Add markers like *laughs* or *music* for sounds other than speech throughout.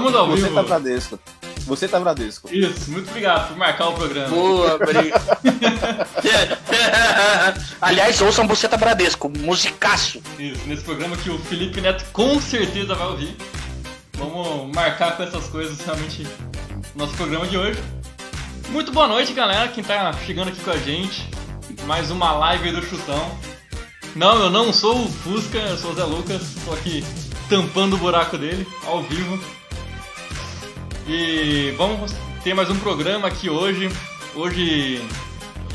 Estamos ao Você vivo. tá Bradesco. Você tá Bradesco. Isso, muito obrigado por marcar o programa. Boa, obrigado. *laughs* Aliás, ouçam Buceta Bradesco, musicaço. Isso, nesse programa que o Felipe Neto com certeza vai ouvir. Vamos marcar com essas coisas realmente nosso programa de hoje. Muito boa noite, galera, quem tá chegando aqui com a gente. Mais uma live do Chutão. Não, eu não sou o Fusca, eu sou o Zé Lucas, tô aqui tampando o buraco dele, ao vivo. E vamos ter mais um programa aqui hoje. Hoje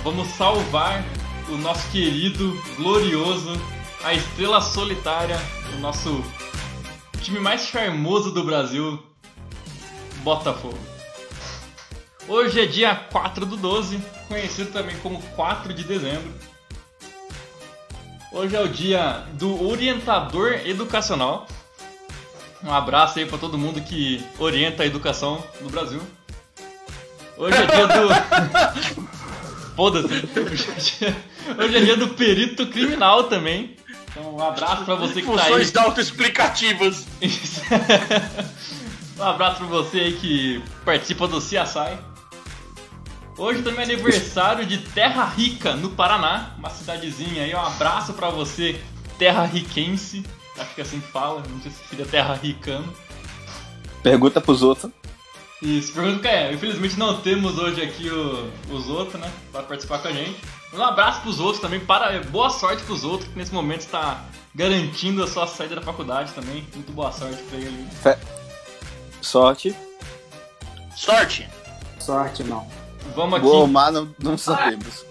vamos salvar o nosso querido, glorioso, a estrela solitária, o nosso time mais charmoso do Brasil, Botafogo. Hoje é dia 4 do 12, conhecido também como 4 de dezembro. Hoje é o dia do orientador educacional. Um abraço aí pra todo mundo que orienta a educação no Brasil. Hoje é dia do. *laughs* Foda-se. Hoje é dia do perito criminal também. Então, um abraço pra você que tá aí. Funções autoexplicativas. *laughs* Um abraço pra você aí que participa do CSI. Hoje também é aniversário de Terra Rica, no Paraná, uma cidadezinha aí. Um abraço pra você, terra riquense. Acho que é assim que fala, não sei se seria terra ricano. Pergunta pros outros. Isso, pergunta que é. Infelizmente não temos hoje aqui o- os outros, né? Pra participar com a gente. Um abraço pros outros também, para, boa sorte pros outros, que nesse momento está garantindo a sua saída da faculdade também. Muito boa sorte pra ele. Sorte. Sorte. Sorte não. Vamos aqui. Boa ou má, não, não sabemos.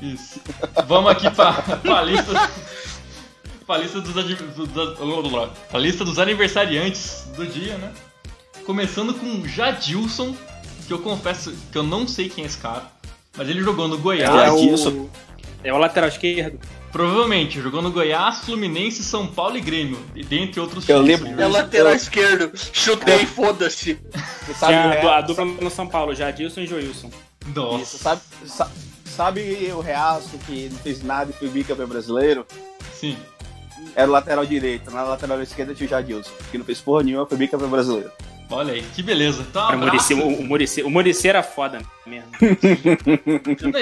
Isso. Vamos aqui pra, pra lista. Pra lista dos, pra lista dos aniversariantes do dia, né? Começando com Jadilson, que eu confesso que eu não sei quem é esse cara, mas ele jogou no Goiás. É, disso. o, é o lateral esquerdo. Provavelmente, jogou no Goiás, Fluminense, São Paulo e Grêmio, e dentre outros Eu times. lembro- É lateral esquerdo. Chutei, foda-se. Você sabe, o a, a dupla no São Paulo, Jadilson e Joilson. Nossa. isso, sabe, sa- sabe o Reasco que não fez nada e foi bicampeão brasileiro? Sim. Era o lateral direito. Na lateral esquerda tinha o Jadilson, que não fez porra nenhuma, foi bicampeão brasileiro. Olha aí, que beleza. Então, um o. Muricy, o, o, Muricy, o Muricy era foda mesmo.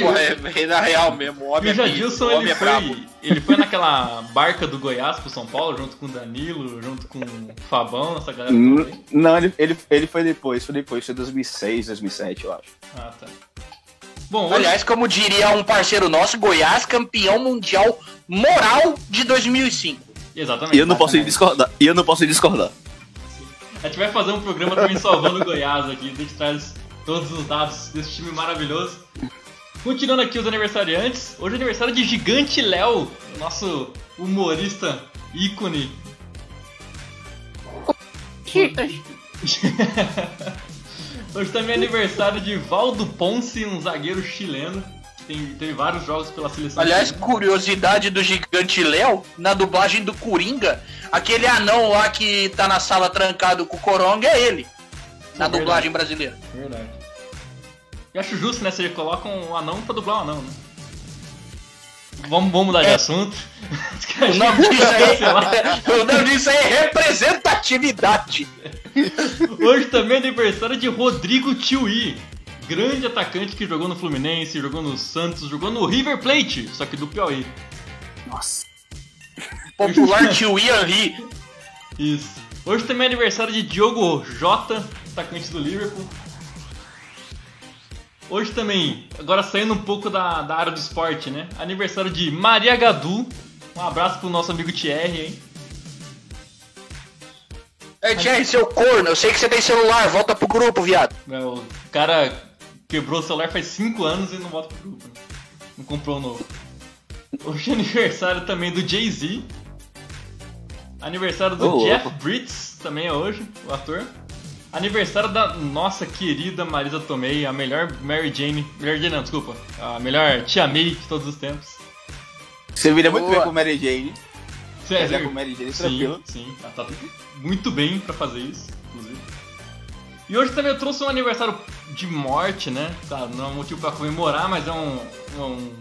Porra, é, é na real mesmo. O E homem o é Jadilson, o homem ele é brabo. foi, ele foi naquela barca do Goiás pro São Paulo, junto com o Danilo, junto com o Fabão, essa galera toda aí. N- Não, ele, ele, ele foi depois, foi depois, foi 2006, 2007, eu acho. Ah, tá. Bom, hoje, Aliás, como diria um parceiro nosso, Goiás campeão mundial moral de 2005. exatamente. E eu não posso discordar. E eu não posso discordar. A gente vai fazer um programa também salvando o Goiás aqui, a gente traz todos os dados desse time maravilhoso. Continuando aqui os aniversariantes, hoje é aniversário de Gigante Léo, nosso humorista ícone. *laughs* Hoje também é aniversário de Valdo Ponce, um zagueiro chileno. Tem, teve vários jogos pela seleção. Aliás, chilena. curiosidade do gigante Léo, na dublagem do Coringa, aquele anão lá que tá na sala trancado com o Coronga é ele. Na É verdade. dublagem brasileira. Verdade. Eu acho justo, né? Ele coloca um anão pra dublar um anão, né? Vamos, vamos mudar de É. assunto. *laughs* O nome aí, o nome disso aí é representatividade. Hoje também é aniversário de Rodrigo Tiuí. Grande atacante que jogou no Fluminense, jogou no Santos, jogou no River Plate, só que do Piauí. Nossa. Popular tio Ian Lee. Isso. Hoje também é aniversário de Diogo Jota, atacante do Liverpool. Hoje também, agora saindo um pouco da, da área do esporte, né? Aniversário de Maria Gadu. Um abraço pro nosso amigo Thierry, hein? É, Thierry, seu corno, eu sei que você tem celular, volta pro grupo, viado. É, O cara quebrou o celular faz 5 anos e não volta pro grupo. Né? Não comprou um novo. Hoje é aniversário também do Jay-Z. Aniversário do Ô, Jeff. Bridges, também é hoje, o ator. Aniversário da nossa querida Marisa Tomei, a melhor Mary Jane. Melhor Jane não, desculpa. A melhor Tia May de todos os tempos. Você viria muito Boa. bem com Mary Jane. Sério? Casar com Mary Jane, Sim, tranquilo. sim. Ela tá muito bem pra fazer isso, inclusive. E hoje também eu trouxe um aniversário de morte, né? Tá, não é um motivo pra comemorar, mas é um, um,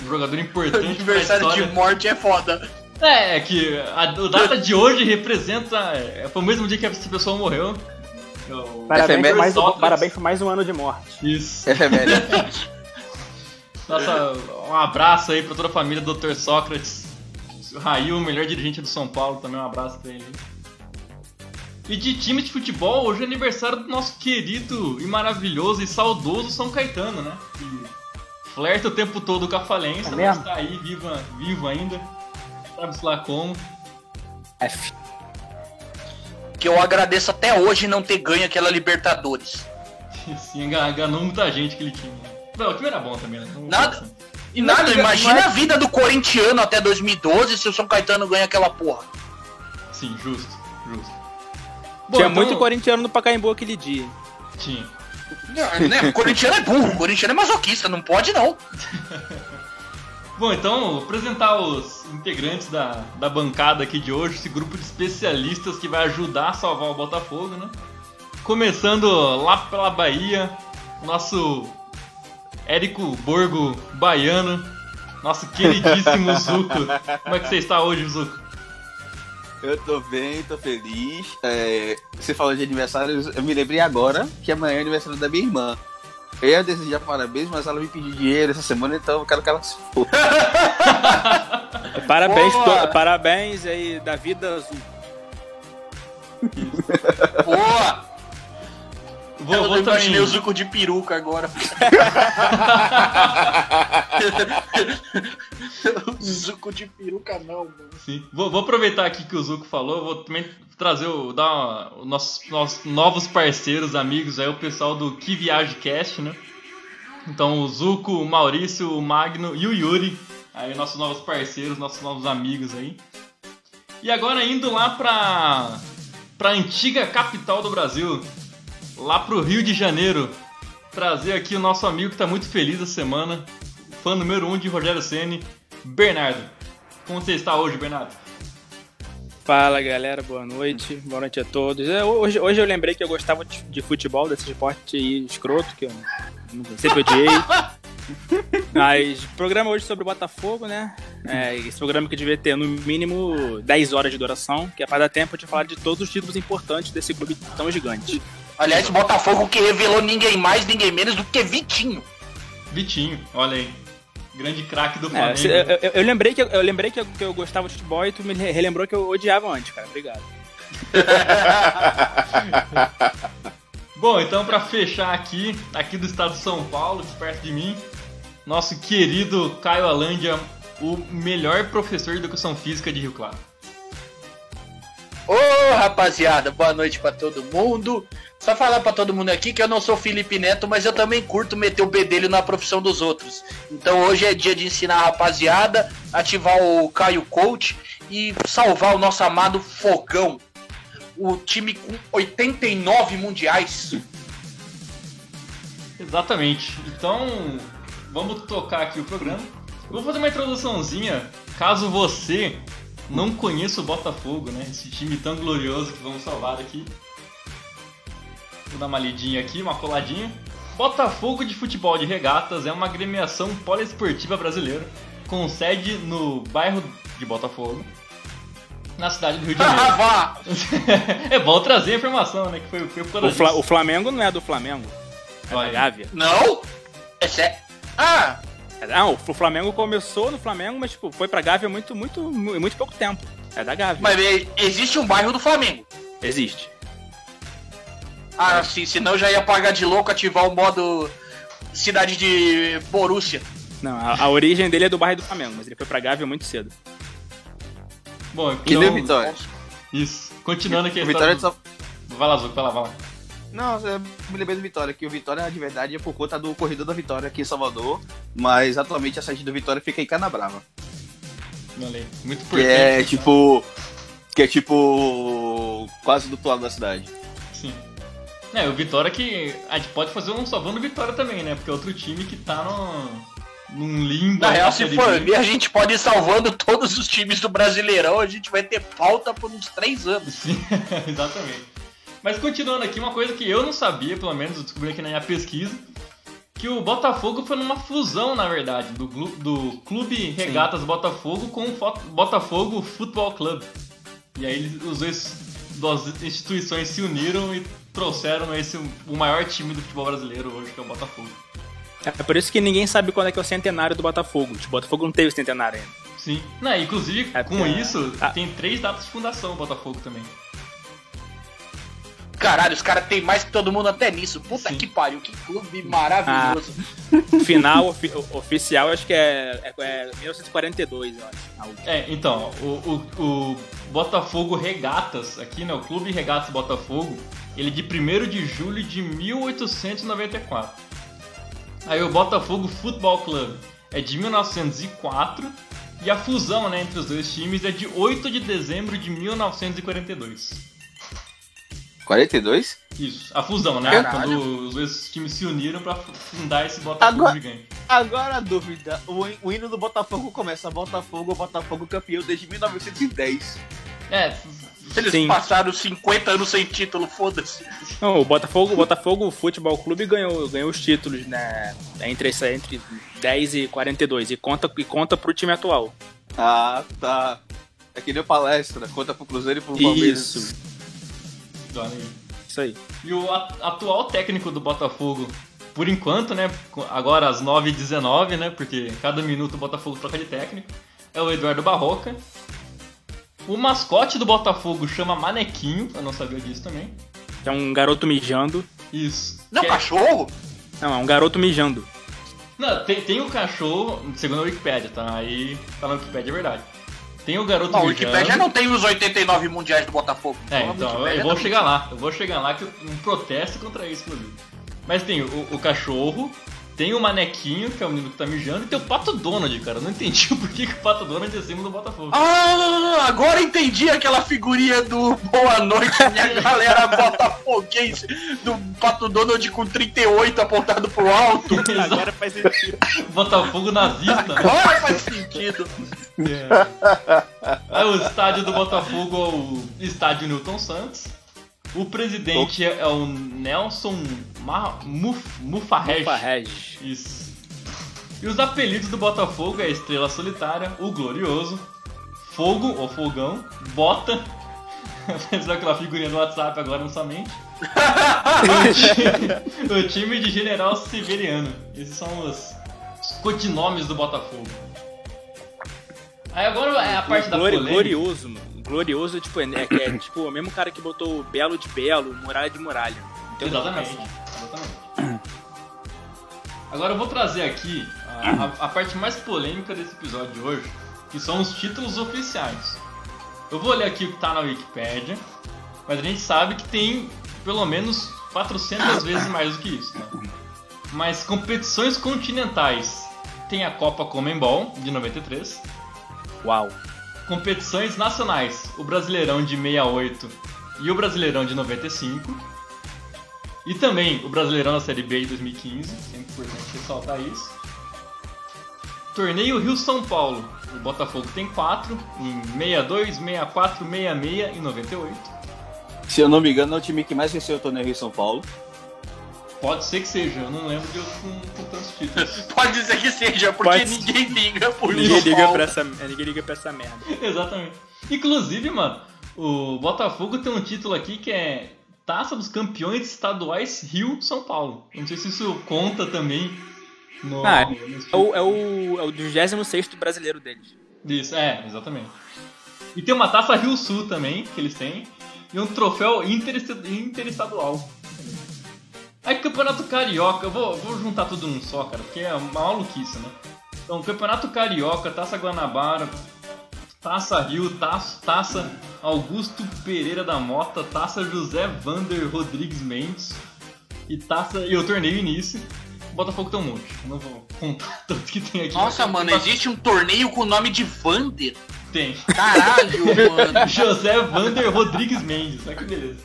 um jogador importante *laughs* pra Aniversário de morte é foda. É, é que a, a data de hoje representa. É, foi o mesmo dia que essa pessoa morreu. É o- Parabéns, por mais, um- parabéns por mais um ano de morte. Isso. Efeméride. *laughs* Nossa, um abraço aí pra toda a família do Dr. Sócrates. O Rail, o melhor dirigente do São Paulo, também um abraço pra ele. E de time de futebol, hoje é aniversário do nosso querido e maravilhoso e saudoso São Caetano, né? Que flerta o tempo todo com a falência, É mas tá aí viva, vivo ainda. Sabe-se lá como. F. Que eu agradeço até hoje não ter ganho aquela Libertadores. *laughs* Sim, engan- enganou muita gente aquele time. né? Não, o time era bom também, né? Vamos Nada. assim. E nada, Mas- imagina mas- a vida do corintiano até 2012 se o São Caetano ganha aquela porra. Sim, justo, justo. Bom, Tinha então- muito corintiano no Pacaembu aquele dia. Tinha. Não, né? O corintiano é burro, o corintiano é masoquista, não pode não. *laughs* Bom, então, vou apresentar os integrantes da, da bancada aqui de hoje, esse grupo de especialistas que vai ajudar a salvar o Botafogo, né? Começando lá pela Bahia, o nosso Érico Borgo baiano, nosso queridíssimo *laughs* Zuco. Como é que você está hoje, Zuco? Eu tô bem, tô feliz. É, você falou de aniversário, eu me lembrei agora que amanhã é aniversário da minha irmã. Eu ia desejar parabéns, mas ela me pediu dinheiro essa semana, então eu quero que ela se for. *laughs* Parabéns, Boa! parabéns aí da vida azul. Boa! Vou, eu vou imaginei o Zuco de peruca agora. *laughs* Zuco de peruca não, mano. Sim. Vou, vou aproveitar aqui que o Zuko falou, vou também trazer o, dar uma- os nossos, nossos novos parceiros, amigos, aí o pessoal do Que Viagem Cast, né? Então o Zuko, o Maurício, o Magno e o Yuri, aí nossos novos parceiros, nossos novos amigos aí. E agora indo lá pra, pra antiga capital do Brasil, lá pro Rio de Janeiro, trazer aqui o nosso amigo que tá muito feliz essa semana, fã número 1 um de Rogério Ceni, Bernardo. Como você está hoje, Bernardo? Fala galera, boa noite, boa noite a todos. É, hoje, hoje eu lembrei que eu gostava de, de futebol, desse esporte aí escroto, que eu não- sempre odiei. *laughs* Mas programa hoje sobre o Botafogo, né? É, esse programa que devia ter no mínimo 10 horas de duração, que é para dar tempo de falar de todos os títulos importantes desse clube tão gigante. Aliás, Botafogo que revelou ninguém mais, ninguém menos do que Vitinho. Vitinho, olha aí. Grande craque do É, Flamengo. se- eu, eu- eu lembrei, que, eu, eu lembrei que, eu, que eu gostava de futebol e tu me re- relembrou que eu odiava antes, cara. Obrigado. *laughs* Bom, então pra fechar aqui, aqui do estado de São Paulo, aqui perto de mim, nosso querido Caio Alândia, o melhor professor de educação física de Rio Claro. Ô, rapaziada, boa noite pra todo mundo. Só falar pra todo mundo aqui que eu não sou Felipe Neto, mas eu também curto meter o bedelho na profissão dos outros. Então hoje é dia de ensinar a rapaziada, ativar o Caio Coach e salvar o nosso amado Fogão. O time com 89 mundiais. Exatamente. Então, vamos tocar aqui o programa. Eu vou fazer uma introduçãozinha, caso você não conheça o Botafogo, né? Esse time tão glorioso que vamos salvar aqui. Vou dar uma lidinha aqui, uma coladinha. Botafogo de Futebol de Regatas é uma agremiação poliesportiva brasileira com sede no bairro de Botafogo, na cidade do Rio de Ah, *laughs* Janeiro. *laughs* é bom trazer a informação, né? Que foi, foi por O, Fla- o Flamengo não é do Flamengo, é da Olha. Gávea. Não? É sério? Ah, Não, o Flamengo começou no Flamengo, mas tipo, foi pra Gávea muito, muito, mu- muito pouco tempo. É da Gávea. mas e- existe um bairro do Flamengo. Existe. Ah, sim, senão eu já ia pagar de louco ativar o modo cidade de Borussia. Não, a, a origem dele é do bairro do Flamengo, mas ele foi pra Gávea muito cedo. Bom, Que então, deu vitória. Isso. Continuando aqui a Vitória história só. do... Vai lá, Zuco, vai lá, vai lá. Não, eu me lembrei do Vitória, que o Vitória de verdade é por conta do corredor da Vitória aqui em Salvador, mas atualmente a sede do Vitória fica em Canabrava. Aí. Muito Que importante. é tipo. Que é tipo. quase do outro lado da cidade. Sim. É, o Vitória que. A gente pode fazer um salvando Vitória também, né? Porque é outro time que tá no. num limbo. Na real, se for ver, a gente pode ir salvando todos os times do Brasileirão, a gente vai ter pauta por uns três anos. Sim, *laughs* exatamente. Mas continuando aqui, uma coisa que eu não sabia, pelo menos eu descobri aqui na minha pesquisa, que o Botafogo foi numa fusão, na verdade, do, do Clube Regatas Botafogo com o Fo- Botafogo Futebol Club. E aí os dois duas instituições se uniram e trouxeram esse o maior time do futebol brasileiro hoje, que é o Botafogo. É por isso que ninguém sabe quando é que é o centenário do Botafogo. Tipo, o Botafogo não teve centenário ainda. Sim. Não, inclusive, É com porque- isso, Ah. tem três datas de fundação o Botafogo também. Caralho, os caras têm mais que todo mundo até nisso. Puta Sim. que pariu, que clube maravilhoso. Final ofi- oficial, acho que é, é, é 1942, eu acho. É, então, o, o, o Botafogo Regatas, aqui, né, o Clube Regatas Botafogo, ele é de 1 de julho de 1894. Aí o Botafogo Futebol Club é de 1904 e a fusão né, entre os dois times é de 8 de dezembro de 1942. 42? Isso, a fusão, né? Caralho. Quando os dois times se uniram pra fundar esse Botafogo Agora- gigante. Agora a dúvida: o, o hino do Botafogo começa Botafogo, Botafogo campeão desde 1910. É, Eles Sim. passaram 50 anos sem título, foda-se. Não, o Botafogo, o Botafogo Futebol Clube ganhou, ganhou os títulos, né? Entre, entre 10 e 42. E conta, e conta pro time atual. Ah, tá. É que nem palestra, conta pro Cruzeiro e pro Palmeiras. Isso. Isso aí. E o atual técnico do Botafogo, por enquanto, né? Agora às 9h19, né? Porque cada minuto o Botafogo troca de técnico. É o Eduardo Barroca. O mascote do Botafogo chama Manequinho, eu não sabia disso também. É um garoto mijando. Isso. Não, Que é- cachorro? Não, é um garoto mijando. Não, tem, tem o cachorro, segundo a Wikipédia, tá? Aí tá na Wikipédia, é verdade. Tem o garoto Não, o. Wikipedia não tem os 89 mundiais do Botafogo. É, a então, eu, vou chegar lá, eu vou chegar lá que eu um protesto contra isso, inclusive. Mas tem o, o cachorro, tem o manequinho, que é o menino que tá mijando, e tem o Pato Donald, cara. Eu não entendi *laughs* o porquê que o Pato Donald é cima do Botafogo. Ah, agora entendi aquela figurinha do Boa Noite, minha *laughs* galera botafoguense, do Pato Donald com 38 apontado pro alto. *laughs* Agora faz sentido. Botafogo nazista, né? Agora faz sentido. Aí o estádio do Botafogo é o estádio Newton Santos. O presidente é, é o Nelson Ma Muf Mufarrej. Isso. E os apelidos do Botafogo é Estrela Solitária, o Glorioso, Fogo ou Fogão, Bota. Fez aquela figurinha do WhatsApp agora não somente. *laughs* o, time, o time de General Severiano. Esses são os, os codinomes do Botafogo. Aí agora é a parte da Glori- glorioso, mano. Glorioso, tipo, é, é, é tipo o mesmo cara que botou Belo de Belo, Muralha de Muralha. Outra Exatamente. Exatamente. Agora eu vou trazer aqui a, a- a parte mais polêmica desse episódio de hoje, que são os títulos oficiais. Eu vou ler aqui o que tá na Wikipédia, mas a gente sabe que tem pelo menos 400 vezes mais do que isso. Né? Mas competições continentais tem a Copa Comembol de 93, Uau. competições nacionais, o Brasileirão de 68 e o Brasileirão de 95. E também o Brasileirão da Série B de 2015, sempre importante ressaltar isso. Torneio Rio-São Paulo, o Botafogo tem 4, em 62, 64, 66 e 98. Se eu não me engano, é o time que mais venceu o torneio Rio São Paulo. Pode ser que seja, eu não lembro de outro com, com tantos títulos. *laughs* Pode dizer que seja, porque Pode ser. ninguém liga por Ninguém liga, pra essa, ninguém liga pra essa merda. Exatamente. Inclusive, mano, o Botafogo tem um título aqui que é Taça dos Campeões Estaduais Rio-São Paulo. Não sei se isso conta também no. Ah, É o, é o, é o 26 brasileiro deles. Isso, é, exatamente. E tem uma taça Rio Sul também, que eles têm. E um troféu interesta- interestadual. Aí Campeonato Carioca, eu vou, vou juntar tudo num só, cara, porque é uma maluquice, né? Então, Campeonato Carioca, Taça Guanabara, Taça Rio, Taça, Taça Augusto Pereira da Mota, Taça José Vander Rodrigues Mendes e Taça e o torneio início. Botafogo tem um monte, não vou contar *laughs* tanto que tem aqui. Nossa, mano, existe um torneio com o nome de Vander? Tem. Caralho, *laughs* mano. José Vander Rodrigues Mendes, olha que beleza.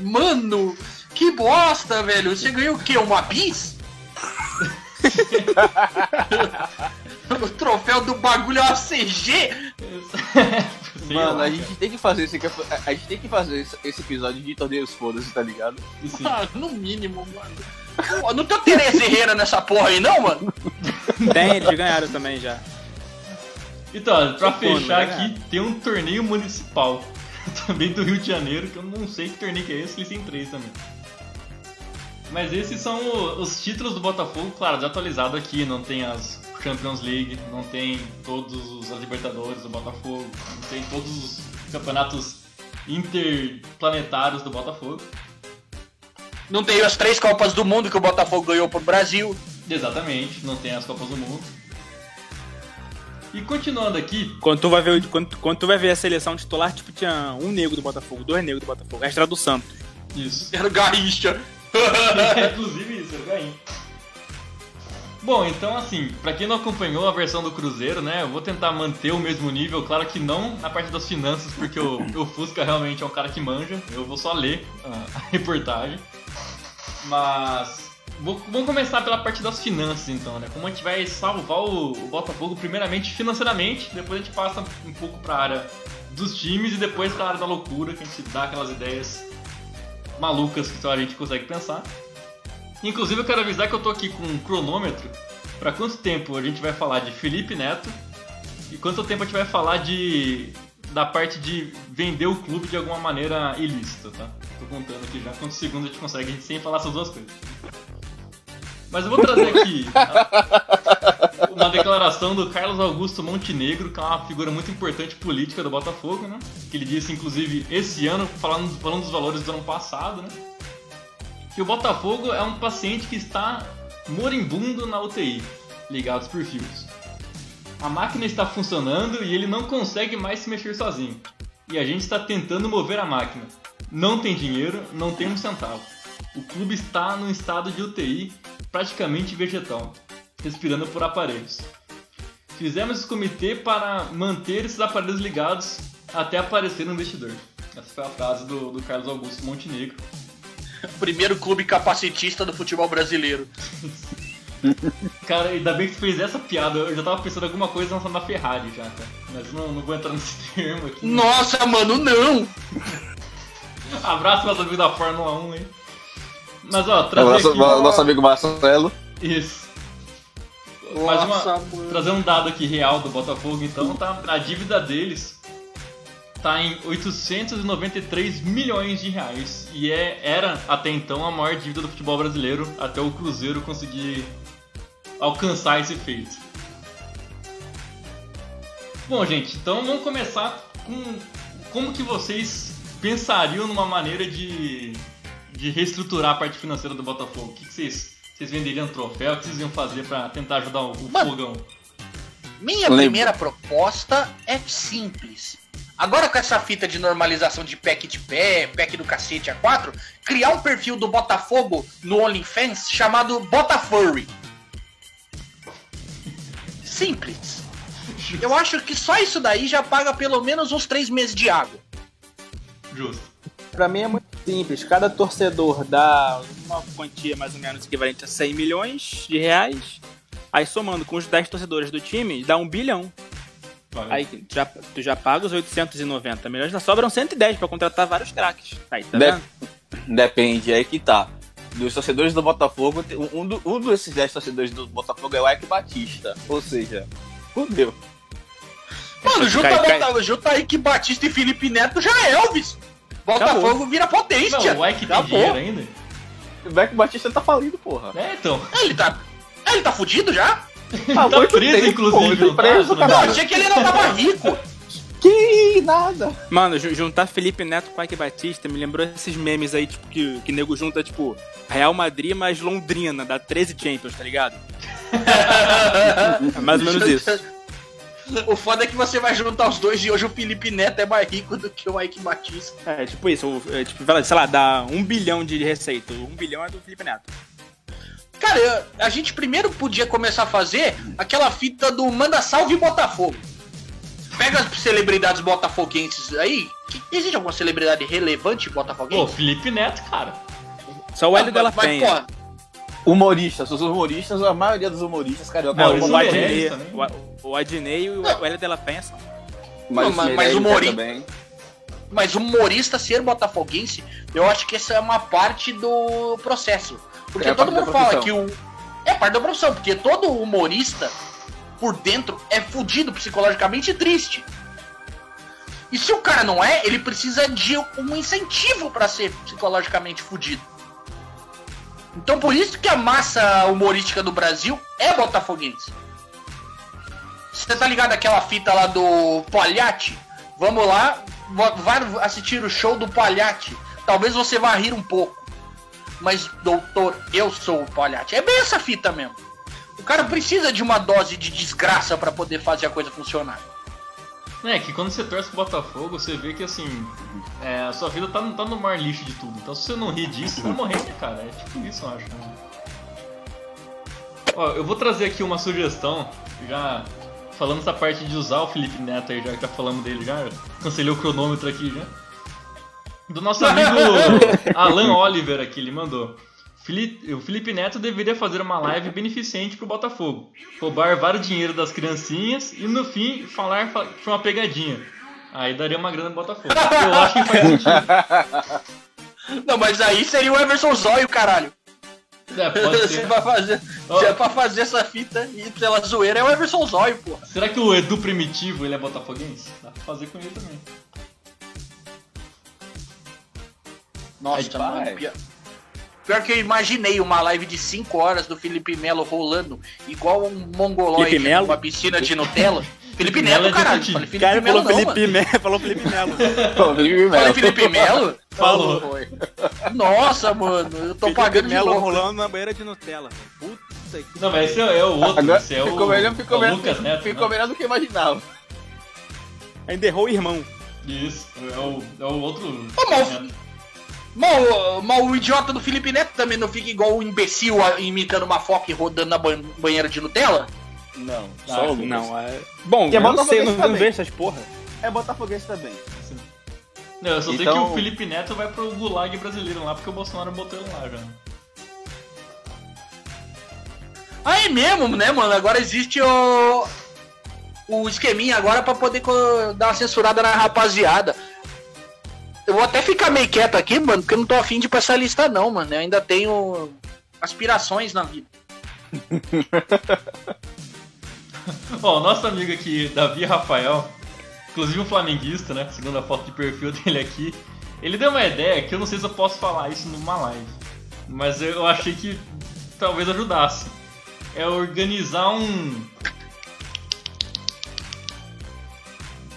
Mano, que bosta, velho. Você ganhou o quê? Uma bis? *laughs* o troféu do bagulho é uma CG? Sei Mano, lá, a gente tem que fazer esse, a gente tem que fazer esse, episódio de torneios foda-se, tá ligado? Sim. Ah, no mínimo, mano. Pô, não tem o Tereza Herrera nessa porra aí, não, mano? Tem, eles ganharam também já. Então, pra Supondo, fechar né? aqui, tem um torneio municipal *laughs* também do Rio de Janeiro, que eu não sei que torneio que é esse, eles têm três também. Mas esses são os títulos do Botafogo, claro, desatualizado aqui, não tem as Champions League, não tem todos os as Libertadores do Botafogo, não tem todos os campeonatos interplanetários do Botafogo. Não tem as três Copas do Mundo que o Botafogo ganhou pro Brasil. Exatamente, não tem as Copas do Mundo. E continuando aqui, Quando tu vai ver, o- quando, quando tu vai ver a seleção titular, tipo, tinha um negro do Botafogo, dois negros do Botafogo. Extra do Santos. isso. *laughs* Era o Garrincha. Inclusive isso, eu ganhei. Bom, então assim, pra quem não acompanhou a versão do Cruzeiro, né, eu vou tentar manter o mesmo nível, claro que não na parte das finanças, porque o, o Fusca realmente é um cara que manja, eu vou só ler a, a reportagem. Mas vamos começar pela parte das finanças então, né, como a gente vai salvar o, o Botafogo primeiramente financeiramente, depois a gente passa um pouco pra área dos times e depois pra área da loucura, que a gente dá aquelas ideias malucas que só a gente consegue pensar. Inclusive eu quero avisar que eu tô aqui com um cronômetro para quanto tempo a gente vai falar de Felipe Neto e quanto tempo a gente vai falar de da parte de vender o clube de alguma maneira ilícita, tá? Tô contando aqui já quantos segundos a gente consegue sem falar essas duas coisas. Mas eu vou trazer aqui a- uma declaração do Carlos Augusto Montenegro, que é uma figura muito importante política do Botafogo, né? Que ele disse, inclusive, esse ano, falando, falando dos valores do ano passado, né? Que o Botafogo é um paciente que está moribundo na UTI, ligados por fios. A máquina está funcionando e ele não consegue mais se mexer sozinho. E a gente está tentando mover a máquina. Não tem dinheiro, não tem um centavo. O clube está num estado de UTI praticamente vegetal, respirando por aparelhos. Fizemos esse comitê para manter esses aparelhos ligados até aparecer um investidor. Essa foi a frase do, do Carlos Augusto Montenegro. *laughs* Primeiro clube capacitista do futebol brasileiro. *laughs* Cara, ainda bem que tu fez essa piada. Eu já tava pensando em alguma coisa lançando na Ferrari já, cara. Mas não, não vou entrar nesse *laughs* termo aqui. Nossa, mano, não! Abraço meus amigos da Fórmula 1, hein? Mas ó, trazer Nosso, aqui... nosso amigo Marcelo. Isso. Mais uma... Trazer um dado aqui real do Botafogo, então, tá? A dívida deles tá em 893 milhões de reais. E é, era, até então, a maior dívida do futebol brasileiro, até o Cruzeiro conseguir alcançar esse feito. Bom, gente, então vamos começar com como que vocês pensariam numa maneira de, de reestruturar a parte financeira do Botafogo. O que, que vocês, vocês venderiam troféu? O que vocês iam fazer pra tentar ajudar o, o Mano, fogão? Minha Lembra. primeira proposta é simples. Agora com essa fita de normalização de pack de pé, pack do cacete A4, criar um perfil do Botafogo no OnlyFans chamado Botafurry. Simples. Eu acho que só isso daí já paga pelo menos uns três meses de água. Justo. Pra mim é muito simples. Cada torcedor dá uma quantia mais ou menos equivalente a 100 milhões de reais. Aí somando com os 10 torcedores do time, dá um bilhão. Aí tu já, tu já paga os 890 milhões, já sobram 110 pra contratar vários craques. Aí, tá Dep- vendo? Depende, aí que tá. Dos torcedores do Botafogo, tem- um, do- um desses 10 torcedores do Botafogo é o Ike Batista. Ou seja, fudeu. Mano, junta, Cai- cai- Bota- junta aí que Batista e Felipe Neto já é Elvis. Botafogo Acabou. vira potência. Não, o Ike tem dinheiro ainda? O Ike Batista tá falido, porra. É, então. Ele tá. Ele tá fudido já? Ah, tá muito preso, tempo, inclusive. não tá preso, tá? Eu caralho. achei que ele não tava rico. *laughs* Que nada. Mano, ju- juntar Felipe Neto com Ike Batista me lembrou esses memes aí, tipo, que, que nego junta, tipo, Real Madrid mais Londrina, dá 13 Champions, tá ligado? *laughs* É mais ou menos isso. O foda é que você vai juntar os dois e hoje o Felipe Neto é mais rico do que o Ike Batista. É, tipo isso, é, tipo, sei lá, dá um bilhão de receita. Um bilhão é do Felipe Neto. Cara, eu- a gente primeiro podia começar a fazer aquela fita do Manda Salve Botafogo. Pega as celebridades botafoguenses aí. Que- existe alguma celebridade relevante Pô, botafoguense? Felipe Neto, cara. Só o Hélio Della Mas, Penha. porra, Humoristas, os humoristas, a maioria dos humoristas carioca. Não, Não, eles o Adnei, também. o, o Adnei e o Hélio Della Penha são. Mas, mas- o mas Mourinho- também. Mas o humorista ser botafoguense, eu acho que essa é uma parte do processo. Porque É todo mundo fala que o. É parte da profissão, porque todo humorista, por dentro, é fudido psicologicamente e triste. E se o cara não é, ele precisa de um incentivo pra ser psicologicamente fudido. Então por isso que a massa humorística do Brasil é botafoguense. Você tá ligado aquela fita lá do Palhate? Vamos lá, va- vai assistir o show do Palhate. Talvez você vá rir um pouco. Mas, doutor, eu sou o Palhate. É bem essa fita mesmo. O cara precisa de uma dose de desgraça pra poder fazer a coisa funcionar. É, que quando você torce pro Botafogo, você vê que assim, é, a sua vida tá, tá no mar lixo de tudo. Então se você não rir disso, você vai morrer, né, cara? É tipo isso, eu acho. né? Ó, eu vou trazer aqui uma sugestão, já falando essa parte de usar o Felipe Neto aí, já que tá falando dele já, cancelei o cronômetro aqui já. Do nosso amigo *laughs* Alan Oliver aqui, ele mandou. O Felipe Neto deveria fazer uma live beneficente pro Botafogo. Roubar vários dinheiro das criancinhas e no fim falar fa- que foi uma pegadinha. Aí daria uma grana pro Botafogo. Eu acho que faz sentido. *laughs* Não, mas aí seria o Everson Zóio, caralho. É, pode *laughs* Você ser. vai fazer. Ó. Se é pra fazer essa fita e pela zoeira, é o Everson Zóio, porra. Será que o Edu Primitivo ele é botafoguense? Dá pra fazer com ele também. Nossa, Aí, mano. Pior, que eu imaginei uma live de 5 horas do Felipe Melo rolando igual um mongoloide Melo? numa piscina de Nutella. Felipe Melo é Melo, caralho. Falei O Felipe cara Melo, falou não, Felipe, mano. Me... falou Felipe Melo. *laughs* Pô, Felipe Falei Melo. Felipe Melo? Falou. Foi. Nossa, mano, eu tô Felipe pagando Melo rolando na banheira de Nutella. Puta que Não, mas esse é, o outro. Agora esse é o, ficou melhor, é ficou o melhor, Lucas Neto. ficou né? melhor do que eu imaginava. Ainda errou o irmão. Isso, é o, é o outro. Ô, mal, mal, o idiota do Felipe Neto também não fica igual um imbecil a- imitando uma foca e rodando na ban- banheira de Nutella? Não, Ah, só o Lucas. Não, é. Bom, Que é eu não sei, não, não também. vejo essas porra. É Botafoguense também. Não, eu só sei Então- que o Felipe Neto vai pro Gulag brasileiro lá porque o Bolsonaro botou ele lá já. Ah, é mesmo, né, mano? Agora existe o. O esqueminha agora pra poder dar uma censurada na rapaziada. Eu vou até ficar meio quieto aqui, mano, porque eu não tô afim de pra essa lista, não, mano. Eu ainda tenho aspirações na vida. *laughs* Ó, o nosso amigo aqui, Davi Rafael, inclusive um flamenguista, né? Segundo a foto de perfil *laughs* dele aqui, ele deu uma ideia que eu não sei se eu posso falar isso numa live, mas eu achei que talvez ajudasse. É organizar um.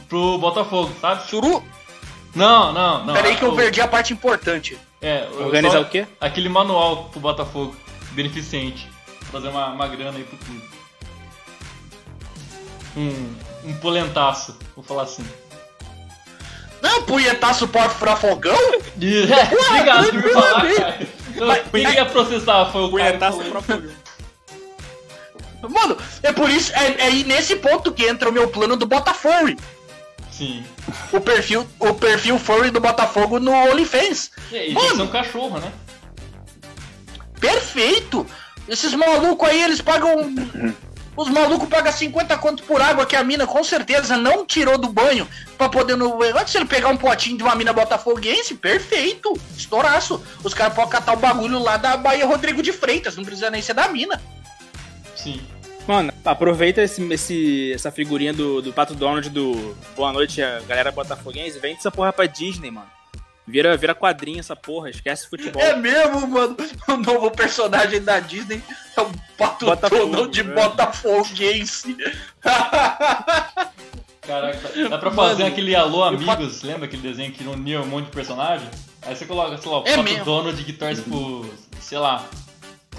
pro Botafogo, sabe? Churu, Não, não, não. peraí que eu o- perdi a parte importante. É, Organizar só o quê? Aquele manual pro Botafogo, beneficente. Fazer uma, uma grana aí pro clube. Um, um polentaço, vou falar assim. Não, punhetaço pra, pra fogão? *laughs* E- Obrigado por me falar, cara. Quem ia processar foi o cara. que Punhetaço falou próprio. Mano, é por isso, é, é aí nesse ponto que entra o meu plano do Botafogo. Sim. O perfil, o perfil furry do Botafogo no OnlyFans. E, que ser Mano! um cachorro, né? Perfeito! Esses malucos aí, eles pagam. Os malucos pagam 50 conto por água que a mina com certeza não tirou do banho pra poder no. Antes ele pegar um potinho de uma mina botafoguense, perfeito! Estouraço! Os caras podem catar o bagulho lá da Bahia Rodrigo de Freitas, não precisa nem ser da mina. Sim. Mano, aproveita esse, esse- essa figurinha do, do Pato Donald do Boa Noite, a galera botafoguense, vende essa porra pra Disney, mano. Vira, vira quadrinho essa porra, esquece futebol. É mesmo, mano. O novo personagem da Disney é o Pato Botafogo, Donald de é. Botafoguense. *laughs* Caraca, dá pra fazer Mano, aquele Alô Pat- Amigos, lembra aquele desenho que unia um monte de personagem? Aí você coloca, sei lá, o É Pato mesmo. Donald que torce pro, sei lá,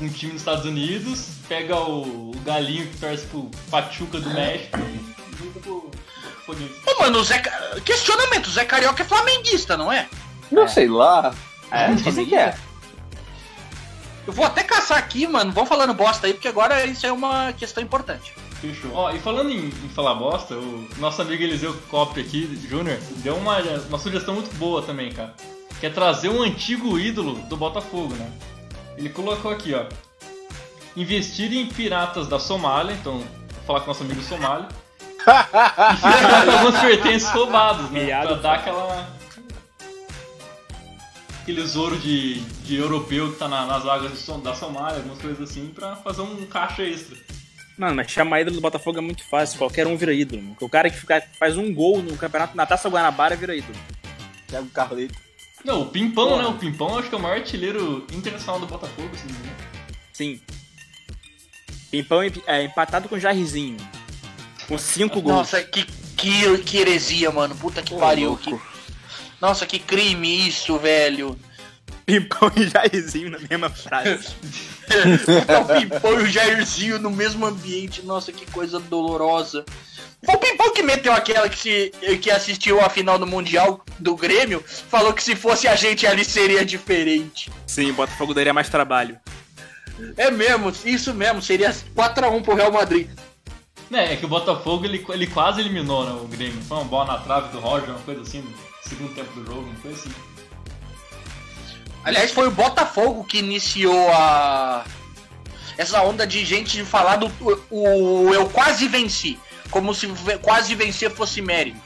um time dos Estados Unidos, pega o, o galinho que torce pro Pachuca do México e junta pro. Ô, mano, o Zé. Questionamento: o Zé Carioca é flamenguista, não é? Não sei lá. É, dizem que é. Eu vou até caçar aqui, mano. Vão falando bosta aí, porque agora isso é uma questão importante. Fechou. Ó, e falando em, em falar bosta, o nosso amigo Eliseu Cop aqui, Júnior, deu uma, uma sugestão muito boa também, cara. Que é trazer um antigo ídolo do Botafogo, né? Ele colocou aqui, ó. Investir em piratas da Somália, então, vou falar com nosso amigo Somália. *laughs* E alguns pertences roubados, né? Miado pra dar aquela. Aqueles ouro de, de europeu que tá na- nas águas Som- da Somália, algumas coisas assim, pra fazer um caixa extra. Mano, mas chamar ídolo do Botafogo é muito fácil. Qualquer um vira ídolo. mano. O cara que fica- faz um gol no campeonato na Taça Guanabara vira ídolo. Thiago Carleto. Não, o Pimpão, Porra. né? O Pimpão acho que é o maior artilheiro internacional do Botafogo, se não me engano. Sim. Pimpão é empatado com o Jairzinho. Com cinco gols. Nossa, que, que, que heresia, mano. Puta que pariu. Que... Nossa, que crime isso, velho. Pimpão e Jairzinho na mesma frase. *laughs* o Pimpão e o Jairzinho no mesmo ambiente. Nossa, que coisa dolorosa. Foi o Pimpão que meteu aquela que, se, que assistiu a final do Mundial do Grêmio. Falou que se fosse a gente ali seria diferente. Sim, o Botafogo daria mais trabalho. É mesmo, isso mesmo. Seria 4x1 pro Real Madrid. É, é que o Botafogo ele, ele quase eliminou né, o Grêmio. Foi uma bola na trave do Roger, uma coisa assim, no segundo tempo do jogo, uma coisa assim. Aliás, foi o Botafogo que iniciou a. Essa onda de gente falar do. O, o eu quase venci. Como se quase vencer fosse mérito.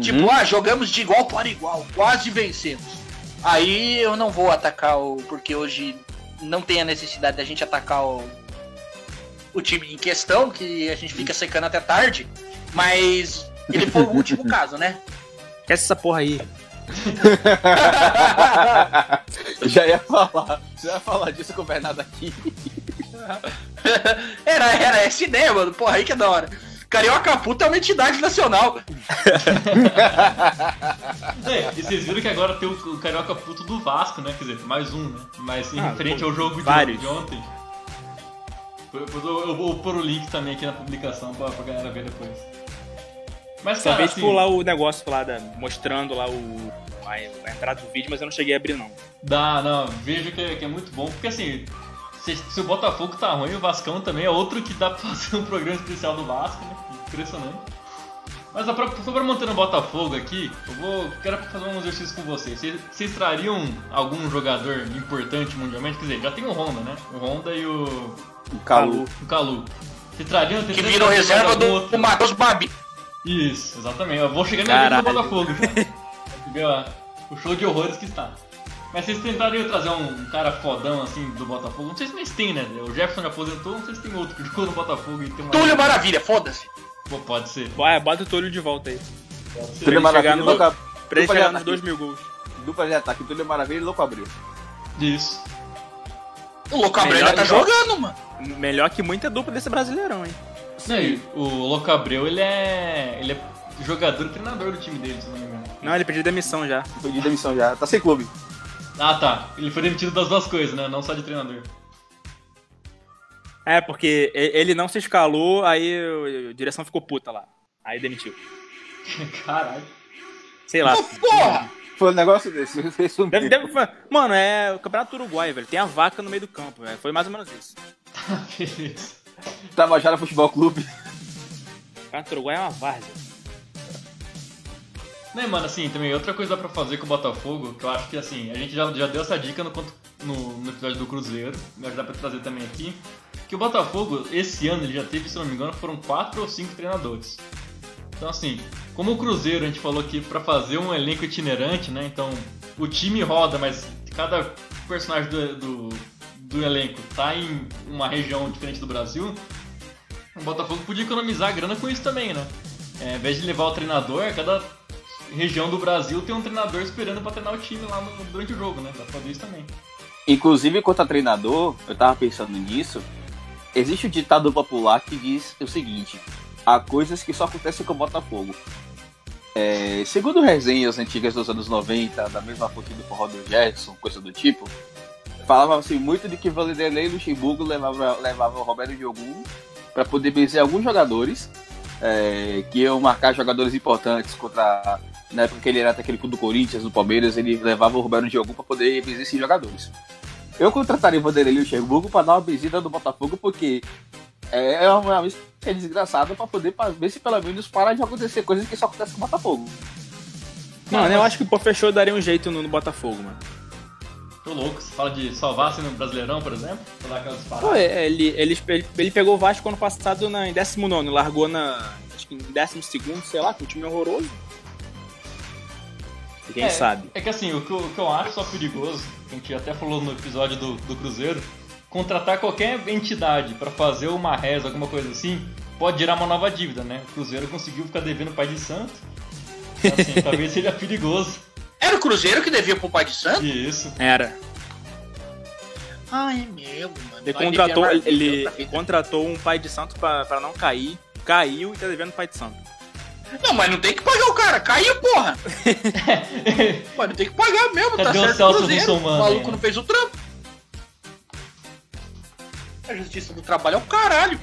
Tipo, ah, jogamos de igual para igual, quase vencemos. Aí eu não vou atacar o. Porque hoje não tem a necessidade da gente atacar o. O time em questão, que a gente fica secando até tarde. Mas ele foi o último *laughs* caso, né? Esquece essa porra aí. *laughs* Já ia falar. Já ia falar disso com o Bernardo aqui. *laughs* Era, era essa ideia, mano. Porra, aí que é da hora. Carioca Puta é uma entidade nacional. *laughs* É, e vocês viram que agora tem o, o Carioca Puto do Vasco, né? Quer dizer, mais um, né? Mas em Ah, frente ao jogo de, de ontem. Depois eu, eu vou pôr o link também aqui na publicação pra, pra galera ver depois. Mas, cara, vi assim, lá o negócio lá da, mostrando lá o a, a entrada do vídeo, mas eu não cheguei a abrir não. dá, não, vejo que é, que é muito bom, porque assim, se, se o Botafogo tá ruim, o Vascão também é outro que *laughs* dá pra fazer um programa especial do Vasco, né? Impressionante. Mas só pra, só pra manter no Botafogo aqui, eu vou. Quero fazer um exercício com vocês. Vocês, vocês trariam algum jogador importante mundialmente? Quer dizer, já tem o Honda, né? O Honda e o. O Calu. O Calu. Vocês trariam Que mais reserva do, outro? do Matheus Babi. Isso, exatamente. Eu vou chegar na do. Botafogo. *laughs* já. O show de horrores que está. Mas vocês tentariam trazer um cara fodão assim do Botafogo? Não sei se nem tem, né? O Jefferson já aposentou, não sei se tem outro que jogou no Botafogo e tem uma. Túlio Maravilha, foda-se. Pô, pode ser. Vai, bota o Túlio de volta aí. Ele chegar no- louco, Pra ele chegar nos ataque. 2 mil gols. dupla de ataque. Túlio Maravilha e Louco Abril. Isso. O Louco Abreu ainda tá jogando, mano. Melhor que muita dupla desse brasileirão, hein? Não, e o Louco Abreu, ele é. ele é jogador e treinador do time dele, se não me engano. Não, ele pediu demissão já. De demissão já. Tá sem clube. Ah tá. Ele foi demitido das duas coisas, né? Não só de treinador. É, porque ele não se escalou, aí a direção ficou puta lá. Aí demitiu. *laughs* Caralho. Sei lá. Ô, porra! Foi um negócio desse. *laughs* Deve, deve- mano, é o Campeonato Uruguai, velho. Tem a vaca no meio do campo, velho. Foi mais ou menos isso. *laughs* Beleza. Tabajara Futebol Clube. O Campeonato Uruguai é uma várzea. Né, mano, assim, também outra coisa dá pra fazer com o Botafogo, que eu acho que assim, a gente já, já deu essa dica no, no, no episódio do Cruzeiro, mas dá pra trazer também aqui, que o Botafogo, esse ano, ele já teve, se não me engano, foram quatro ou cinco treinadores. Então, assim, como o Cruzeiro, a gente falou que pra fazer um elenco itinerante, né, então o time roda, mas cada personagem do, do, do elenco tá em uma região diferente do Brasil, o Botafogo podia economizar grana com isso também, né? É, ao invés de levar o treinador, cada região do Brasil tem um treinador esperando pra treinar o time lá no- durante o jogo, né? Dá pra fazer isso também. Inclusive, quanto a treinador, eu tava pensando nisso. Existe o ditado popular que diz o seguinte: há coisas que só acontecem com o Botafogo. É, segundo resenhas antigas dos anos 90, da mesma fonte do forró do coisa do tipo, falava-se muito de que Vanderlei Luxemburgo levava, levava o Roberto Diogo para poder vencer alguns jogadores é, que iam marcar jogadores importantes contra. Na época que ele era técnico do Corinthians, do Palmeiras, ele levava o Roberto Diogo para poder vencer esses jogadores. Eu contrataria o Vanderlei Luxemburgo para dar uma visita do Botafogo, porque é uma vez que é desgraçado para poder pra ver se pelo menos para de acontecer coisas que só acontecem com o Botafogo. Mano, eu acho que o Pô fechou daria um jeito no, no Botafogo, mano. Tô louco, você fala de salvar assim no Brasileirão, por exemplo? Pra aquelas Pô, paradas. é, ele, ele, ele, ele pegou o Vasco ano passado na, em 19, largou na. Acho que em décimo segundo, sei lá, com um time horroroso. Quem é, sabe? É que assim, o que, eu, o que eu acho só perigoso, que a gente até falou no episódio do, do Cruzeiro, contratar qualquer entidade para fazer uma reza, alguma coisa assim, pode gerar uma nova dívida, né? O Cruzeiro conseguiu ficar devendo o pai de santo. Então, assim, *laughs* talvez seja perigoso. Era o Cruzeiro que devia pro pai de santo? Isso. Era. Ah, é mesmo, mano. Ele contratou, ele contratou um pai de santo pra, pra não cair. Caiu e tá devendo pai de santo. Não, mas não tem que pagar o cara. Caiu, porra. *laughs* mas não tem que pagar mesmo, tá Cadê o certo? Celso Cruzeiro. O maluco aí, não fez o trampo. A justiça do trabalho é o caralho.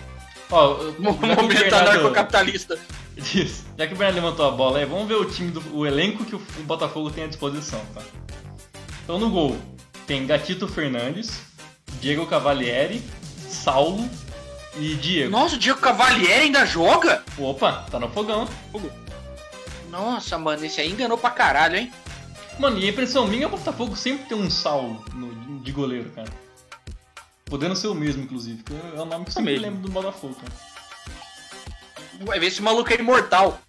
Ó, o- o momento anarcocapitalista. Isso. Já que o Bernardo levantou a bola aí, vamos ver o time do o elenco que o o Botafogo tem à disposição, tá? Então no gol tem Gatito Fernandes, Diego Cavalieri, Saulo e Diego. Nossa, o Diego Cavalieri ainda joga? Opa, tá no fogão. Nossa, mano, esse aí enganou pra caralho, hein? Mano, e a impressão minha é o Botafogo sempre tem um Saulo no- de goleiro, cara. Podendo ser o mesmo, inclusive, que é o nome que eu sempre mesmo. lembro do Botafogo, cara. Vai ver esse maluco é imortal.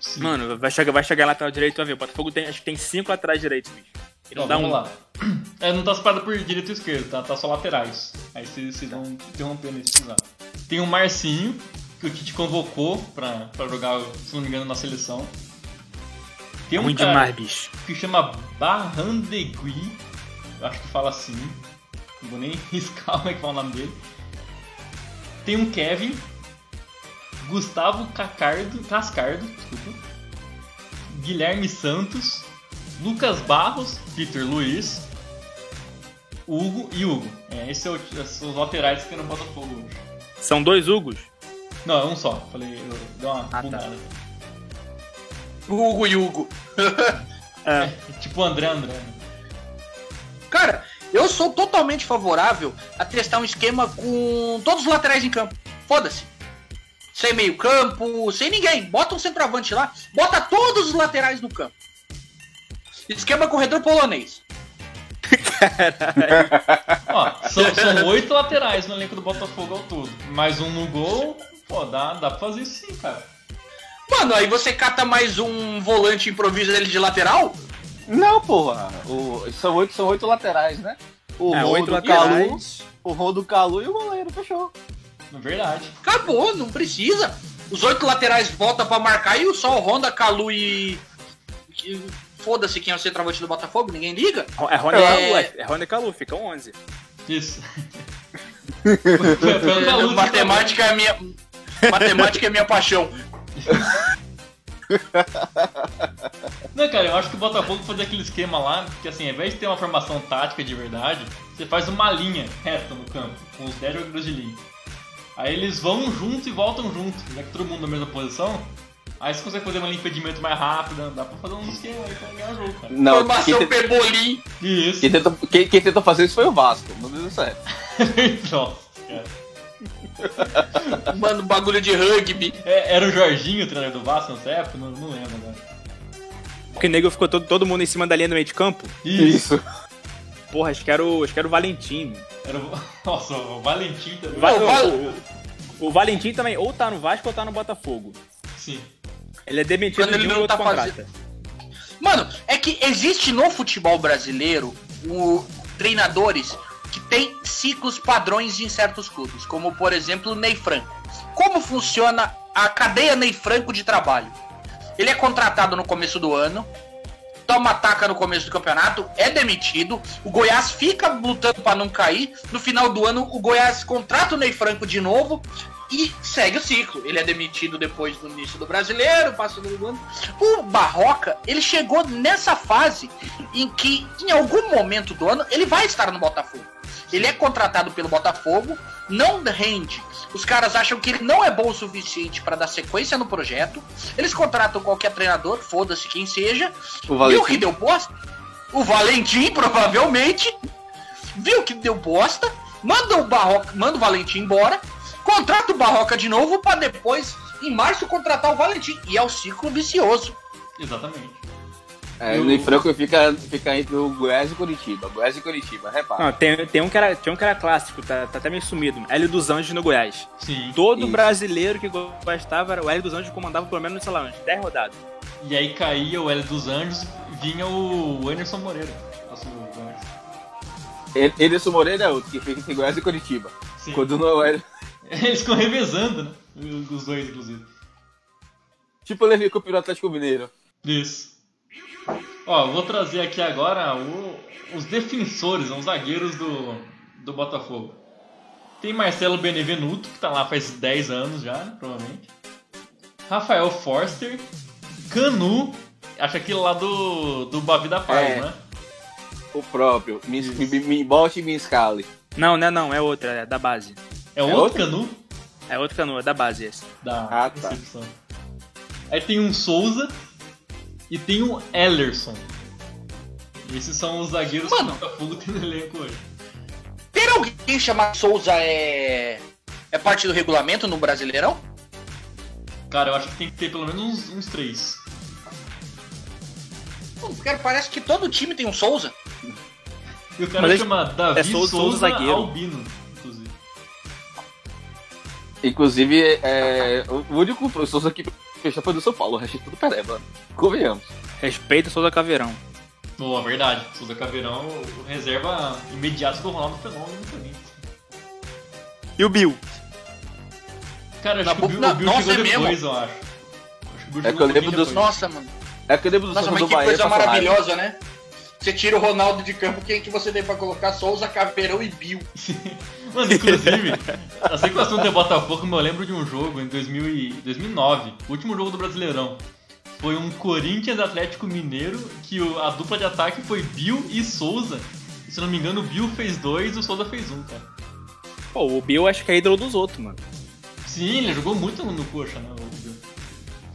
Sim. Mano, vai chegar, vai chegar lateral direito, vai ver. O Botafogo tem, acho que tem cinco atrás direitos, bicho. Ele não dá vamos um. lá. É, não tá separado por direito e esquerdo, tá? Tá só laterais. Aí vocês vão interromper nesse precisar. Tem o Marcinho, que o Tite convocou pra, pra jogar, se não me engano, na seleção. Tem um Ruim cara demais, bicho. que chama Barrandegui, eu acho que fala assim. Não vou nem *laughs* riscar como é que fala o nome dele. Tem um Kevin, Gustavo Cacardo, Cascardo, desculpa. Guilherme Santos, Lucas Barros, Peter Luiz, Hugo e Hugo. É, é esses são os laterais que tem no Botafogo hoje. São dois Hugos. Não, é um só. Falei, eu dei uma tá. bugada. Hugo e Hugo. *laughs* É. Tipo o André André. Cara, eu sou totalmente favorável a testar um esquema com todos os laterais em campo. Foda-se. Sem meio campo, sem ninguém. Bota um centroavante lá, bota todos os laterais no campo. Esquema corredor polonês. *laughs* Ó, são, são oito laterais no elenco do Botafogo ao todo. Mais um no gol. Pô, dá, dá pra fazer isso sim, cara. Mano, aí você cata mais um volante e improvisa ele de lateral? Não, porra. O- são, oito, são oito laterais, né? O É, oito do Calu, o Rô do Calu e o goleiro, fechou. Na verdade. Acabou, não precisa. Os oito laterais voltam pra marcar e só o Honda, Calu e. Foda-se quem é o centroavante do Botafogo, ninguém liga. É Rony É. Calu, é, é Rony Calu, fica 11. Isso. *laughs* Calu matemática é minha. Matemática é minha paixão. *laughs* Não, cara, eu acho que o Botafogo fazer aquele esquema lá, que assim, ao invés de ter uma formação tática de verdade, você faz uma linha reta no campo, com os 10 jogadores de linha. Aí eles vão junto e voltam junto, já que todo mundo na mesma posição. Aí você consegue fazer uma de impedimento mais rápida, dá pra fazer um esquema aí pra ganhar o jogo, cara. Não, quem, Formação te- Pebolim. Isso. quem tentou, quem- quem tentou fazer isso foi o Vasco, não deu certo. *laughs* Nossa, cara. *laughs* Mano, bagulho de rugby. É, era o Jorginho, o treinador do Vasco nessa época? Não, não lembro agora. Porque o nego ficou todo, todo mundo em cima da linha do meio de campo. Isso. Porra, acho que era o, acho que era o Valentim. Era o... *laughs* Nossa, o Valentim também. O, o- o Valentim também ou tá no Vasco ou tá no Botafogo. Sim. Ele é demitido Quando ele de um não tá contrata. Mano, é que existe no futebol brasileiro o, treinadores que têm ciclos padrões em certos clubes, como por exemplo o Ney Franco. Como funciona a cadeia Ney Franco de trabalho? Ele é contratado no começo do ano, toma taca no começo do campeonato, é demitido, o Goiás fica lutando pra não cair, no final do ano o Goiás contrata o Ney Franco de novo e segue o ciclo. Ele é demitido depois do início do brasileiro, passa do ano. O Barroca, ele chegou nessa fase em que, em algum momento do ano, ele vai estar no Botafogo. Ele é contratado pelo Botafogo, não rende. Os caras acham que ele não é bom o suficiente para dar sequência no projeto. Eles contratam qualquer treinador, foda-se quem seja. O Viu que deu bosta? O Valentim, provavelmente. Viu que deu bosta. Manda o Barroca, manda o Valentim embora. Contrata o Barroca de novo para depois, em março, contratar o Valentim. E é o ciclo vicioso. Exatamente. É, Eu- no Franco fica, fica entre o Goiás e Curitiba. Goiás e Curitiba, repara. Não, tem, tem, um que era, tinha um que era clássico, tá, tá até meio sumido. Hélio dos Anjos no Goiás. Sim. Todo Isso. brasileiro que gostava, era o Hélio dos Anjos comandava pelo menos, sei lá, uns 10 rodadas. E aí caía o L dos Anjos vinha o Anderson Moreira. Nosso Goiás. Ele- Emerson Moreira é outro, que fica entre Goiás e Curitiba. Sim. Quando não é. *laughs* Eles ficam revezando, né? Os dois, inclusive. Tipo, eu levei com o Piro Atlético Mineiro. Isso. Ó, eu vou trazer aqui agora o- os defensores, os zagueiros do, do Botafogo. Tem Marcelo Benevenuto, que tá lá faz 10 anos já, né, provavelmente. Rafael Forster. Canu. Acho aquele lá do, do Bavi da Paz, É. né? O próprio. Me, me, me bote e me escale. Não, não, é não, é outra, é da base. É outro, outro? Canu É outro canoa, é da base esse. da Ah, tá. Aí tem um Souza e tem um Ellerson. Esses são os zagueiros Mano. que o Botafogo tem no elenco hoje. Ter alguém chamado Souza é. É parte do regulamento no Brasileirão? Cara, eu acho que tem que ter pelo menos uns, uns três. Pô, Cara, parece que todo time tem um Souza. E o cara Mas ele- chama Davi é Souza- Souza, Souza zagueiro. Albino, inclusive. É, o único professor que fechou foi do São Paulo. O resto é tudo pereba. Convenhamos. Respeita Souza Caveirão. Boa, verdade. Souza Caveirão, o reserva imediato do Ronaldo Fenômeno no Corinthians. E o Bill? Cara, acho Na que o Bill, na- o Bill nossa, chegou é depois, mesmo? eu acho. Acho que o Bill É que eu lembro dos-. Nossa, mano. É que eu lembro do Nossa, mas do que Bahia coisa maravilhosa, né? Você tira o Ronaldo de campo, quem que você tem pra colocar? Souza, Caveirão e Bill. *laughs* Mano, inclusive, assim que o assunto é Botafogo, eu lembro de um jogo em 2000 e 2009, o último jogo do Brasileirão. Foi um Corinthians Atlético Mineiro, que a dupla de ataque foi Bill e Souza. E, se não me engano, o Bill fez dois e o Souza fez um, cara. Pô, o Bill acho que é ídolo dos outros, mano. Sim, ele jogou muito no, coxa, né, o Bill.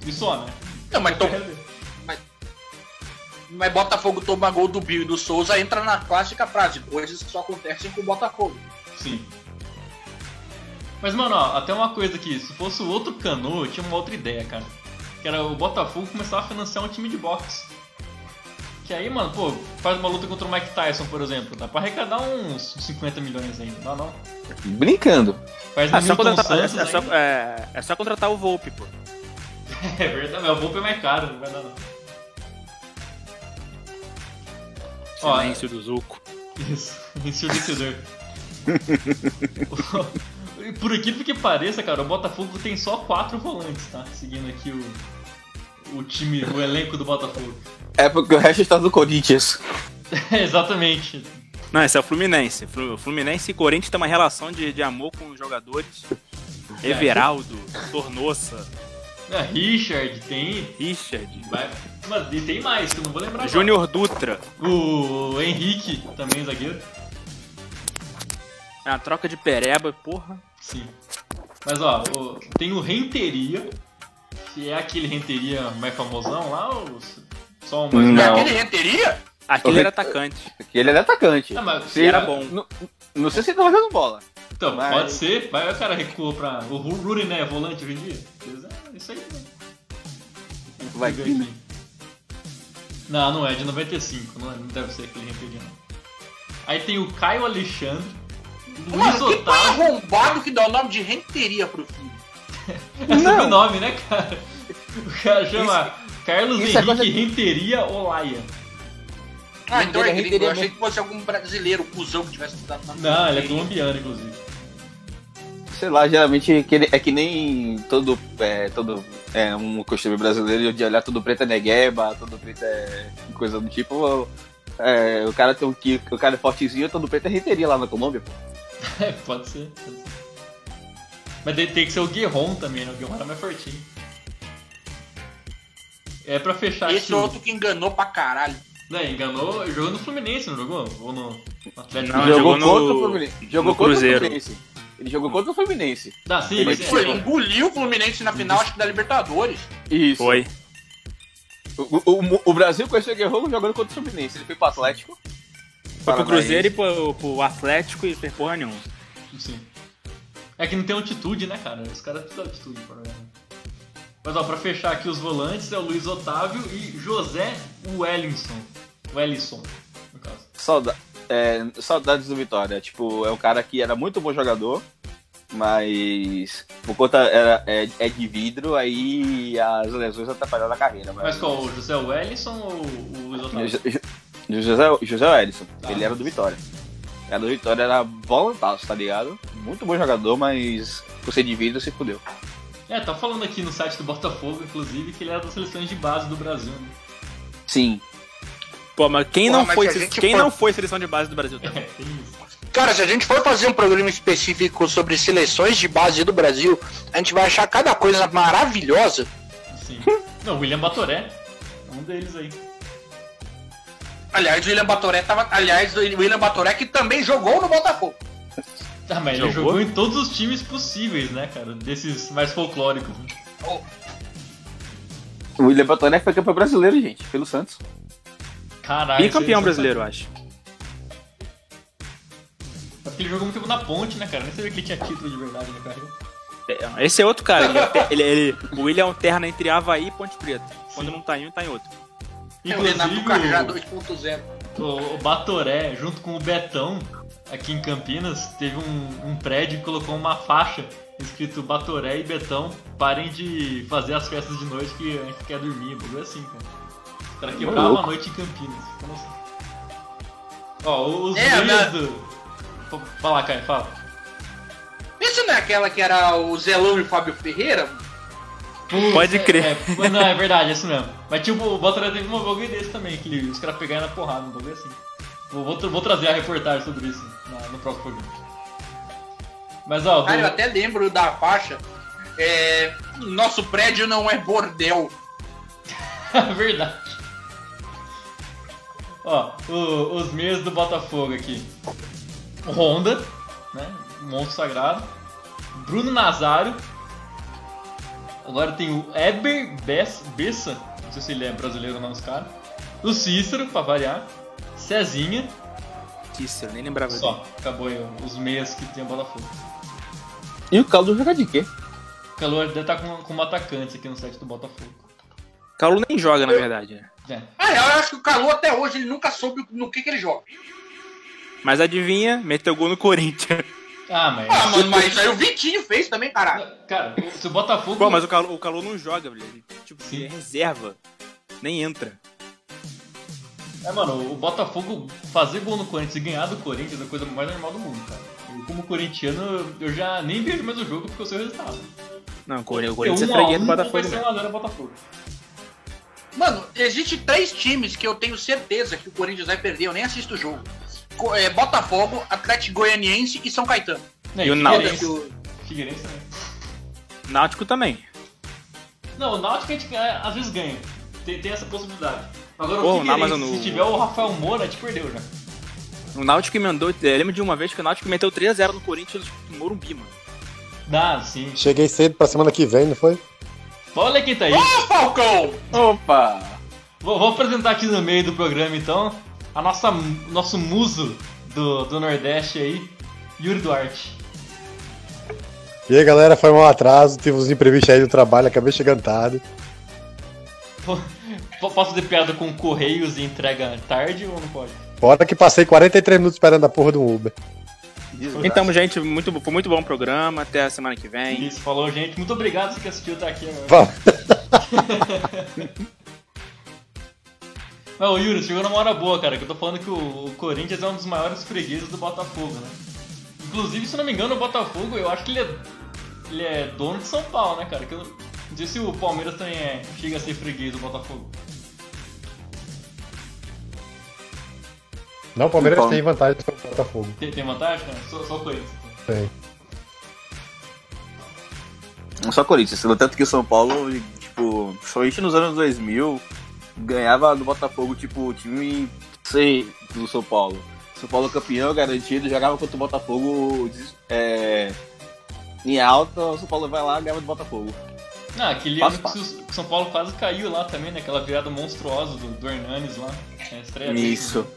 E só, né? Não, mas, to... mas Botafogo toma gol do Bill e do Souza, entra na clássica frase, coisas que só acontecem com o Botafogo. Sim. Mas, mano, ó, até uma coisa aqui. Se fosse o outro Cano, eu tinha uma outra ideia, cara. Que era o Botafogo começar a financiar um time de boxe. Que aí, mano, pô, faz uma luta contra o Mike Tyson, por exemplo. Dá pra arrecadar uns 50 milhões ainda. Não, não. Brincando. Faz no só contratar, é, é só, é, é só contratar o Volpe, pô. *laughs* É verdade, mas o Volpe é mais caro, não vai dar não. Ó, Silêncio do Zuco. *laughs* Isso, ensurdecedor. E *laughs* Por incrível que pareça, cara, o Botafogo tem só quatro volantes, tá? Seguindo aqui o, o time, o elenco do Botafogo. É porque o resto está do Corinthians. *laughs* Exatamente. Não, esse é o Fluminense. O Fluminense e Corinthians tem uma relação de, de amor com os jogadores. Everaldo, Tornoça, É, Richard, tem. Richard, Vai, mas e tem mais, que eu não vou lembrar. Júnior Dutra. O Henrique, também zagueiro. É uma troca de pereba, porra. Sim. Mas ó, o- tem o Renteria, que é aquele Renteria mais famosão lá, ou só um mais Não. Aquele renteria? Aquele O era atacante. Que ele é atacante. Ah, mas Se- era bom. Não, não sei se ele tava jogando bola. Então, Mas- pode ser. Vai, o cara recuou pra. O Ru- Ruri, né? é Volante hoje em dia. É isso aí. né? Vai que- eu ver aqui. Não, não é, de 95. Não, é- não deve ser aquele Renteria, não. Aí tem o Caio Alexandre. Luiz Mano, que pai Otávio. arrombado que dá o nome de renteria pro filho. *laughs* É sobrenome, né, cara? O cara chama Carlos isso é Henrique coisa de- Renteria Olaia. Ah, Renteria, então é gringo. renteria Eu achei que fosse algum brasileiro, cuzão, que tivesse dado nome de Não, ele é colombiano, inclusive. Sei lá, geralmente é que é nem todo, é, todo é, um costume brasileiro de olhar tudo preto é negueba, tudo preto é coisa do tipo. é, o cara tem um que o cara é fortezinho, todo preto é renteria lá na Colômbia, pô. *laughs* É, pode ser. Pode ser. Mas tem, tem que ser o Guerron também, né? O Guerron era mais fortinho. É pra fechar Esse aqui. outro que enganou pra caralho. Né, enganou, jogou no Fluminense, não jogou? Ou no Atlético Não, jogou jogou no- contra o Fluminense. Jogou no contra o Fluminense. Ele jogou contra o Fluminense. Ah, sim, Ele mas foi- Ele engoliu o Fluminense na final, acho que da Libertadores. Isso. Foi. O, o- o Brasil conheceu o Guerreiro jogando contra o Fluminense. Ele foi pro Atlético. Foi pro Cruzeiro e pro, pro Atlético e fez porra nenhuma. Sim. É que não tem altitude, né, cara? Os caras precisam de altitude pra jogar. Mas ó, pra fechar aqui os volantes é o Luiz Otávio e José Wellington. Wellington, no caso. Sauda é, saudades do Vitória. Tipo, é um cara que era muito bom jogador, mas por conta era, é, é de vidro, aí as lesões atrapalharam a carreira. Mas, Mas qual? O José Wellington ou o Luiz Otávio? Jo- Jo- José, José Ellison, Tá. ele era do Vitória. Era do Vitória, era voluntário, tá ligado? Muito bom jogador, mas por ser de vidro se fudeu. É, tá falando aqui no site do Botafogo, inclusive, que ele era das seleções de base do Brasil. Né? Sim. Pô, mas quem, Pô, não, mas foi, se quem for- não foi seleção de base do Brasil É, também? tem isso. Cara, se a gente for fazer um programa específico sobre seleções de base do Brasil, a gente vai achar cada coisa maravilhosa. Sim. Não, o William Batoré. é Um deles aí. Aliás, o William Batoré tava. Aliás, o William Batoré que também jogou no Botafogo. Ah, mas ele Jogou? jogou em todos os times possíveis, né, cara? Desses mais folclóricos. né? O William Batoré foi campeão brasileiro, gente, pelo Santos. Caralho. Bicampeão esse- brasileiro, eu acho. É porque ele jogou muito tempo na ponte, né, cara? Nem sabia que ele tinha título de verdade na carreira. É, Esse é outro cara. Ele, é ele- ele- o William alterna entre Havaí e Ponte Preta. Quando não tá em um, tá em outro. É o Renato Inclusive, Cajá o- 2.0. O, o Batoré, junto com o Betão, aqui em Campinas, teve um, um prédio que colocou uma faixa escrito Batoré e Betão, parem de fazer as festas de noite que a gente quer dormir, um bagulho assim, cara. Os caras quebravam a louco. noite em Campinas. Como assim? Ó, os É, do. Fala, Caio, fala. Isso não é aquela que era o Zelão e o Fábio Ferreira? Putz, Pode é- crer. É, não, é verdade, é isso mesmo. Mas tipo, o Batoré teve um bagulho desse também, que os caras pegaram na porrada, um bagulho assim. Vou, vou, vou trazer a reportagem sobre isso na- no próximo programa. Mas ó, do- Cara, eu até lembro da faixa. É, nosso prédio não é bordel. *laughs* verdade. Ó, o- os meios do Botafogo aqui. Honda, né? Monstro sagrado. Bruno Nazário. Agora tem o Eber Bess- Bessa. Não sei se ele é brasileiro ou não, esse cara. O Cícero, pra variar. Cezinha. Isso, eu nem lembrava dele. Só, acabou aí os meias que tem o Botafogo. E o Caldo joga de quê? O Calor deve estar com, como atacante aqui no site do Botafogo. Calu nem joga, na verdade. né? É. Ah, eu acho que o Calu até hoje ele nunca soube no que, que ele joga. Mas adivinha, meteu gol no Corinthians. Ah, mas. Ah, mano, mas isso aí o Vitinho fez também, caralho. Cara, se o Botafogo. Pô, mas o Calu, o Calu não joga, velho. Ele, tipo, Sim. ele é reserva. Nem entra. É, mano, o Botafogo fazer gol no Corinthians e ganhar do Corinthians é a coisa mais normal do mundo, cara. Eu, como corintiano, eu já nem vejo mais o jogo porque eu sei o resultado. Não, o Corinthians, é freguês do Botafogo. Vai ser né? 1 a 0 Botafogo. Mano, existe três times que eu tenho certeza que o Corinthians vai perder, eu nem assisto o jogo. É, Botafogo, Atlético Goianiense e São Caetano. Não, E o. Náutico. Figueirense também. Náutico também. Não, o Náutico a gente ganha- às vezes ganha. Tem, tem essa possibilidade. Agora Pô, o Figueirense, no- se tiver o Rafael Moura, a gente perdeu já. O Náutico emendou. Eu lembro de uma vez que o Náutico meteu 3x0 no Corinthians no Morumbi, mano. Dá, sim. Cheguei cedo pra semana que vem, não foi? Olha quem tá aí. Ô, Falcão! Opa! Vou, vou apresentar aqui no meio do programa então a nossa nosso muso do, do Nordeste aí, Yuri Duarte. E aí, galera, foi um atraso, tive uns imprevistos aí do trabalho, acabei chegando tarde. Posso fazer piada com Correios e entrega tarde ou não pode? Fora que passei 43 minutos esperando a porra do Uber. Então, gente, muito, foi muito bom o programa. Até a semana que vem. Isso, falou, gente. Muito obrigado você que assistiu até aqui. Agora. *laughs* Não, o Yuri, chegou numa hora boa, cara, que eu tô falando que o, Corinthians é um dos maiores fregueses do Botafogo, né? Inclusive, se não me engano, o Botafogo, eu acho que ele é, ele é dono de São Paulo, né, cara? Que eu não não sei se o Palmeiras também é, chega a ser freguês do Botafogo. Não, o Palmeiras Então. tem vantagem sobre o Botafogo. Tem, tem vantagem, né? Só, só o Corinthians. então. Tem. Só Corinthians, tanto que o São Paulo, tipo, somente nos anos 2000, ganhava do Botafogo, tipo, o time C do São Paulo. São Paulo campeão, garantido, jogava contra o Botafogo é, em alta, o São Paulo vai lá e ganhava do Botafogo. Ah, aquele Faz ano que o que o São Paulo quase caiu lá também, né? Aquela virada monstruosa do, do Hernanes lá. É, dele, Isso. né?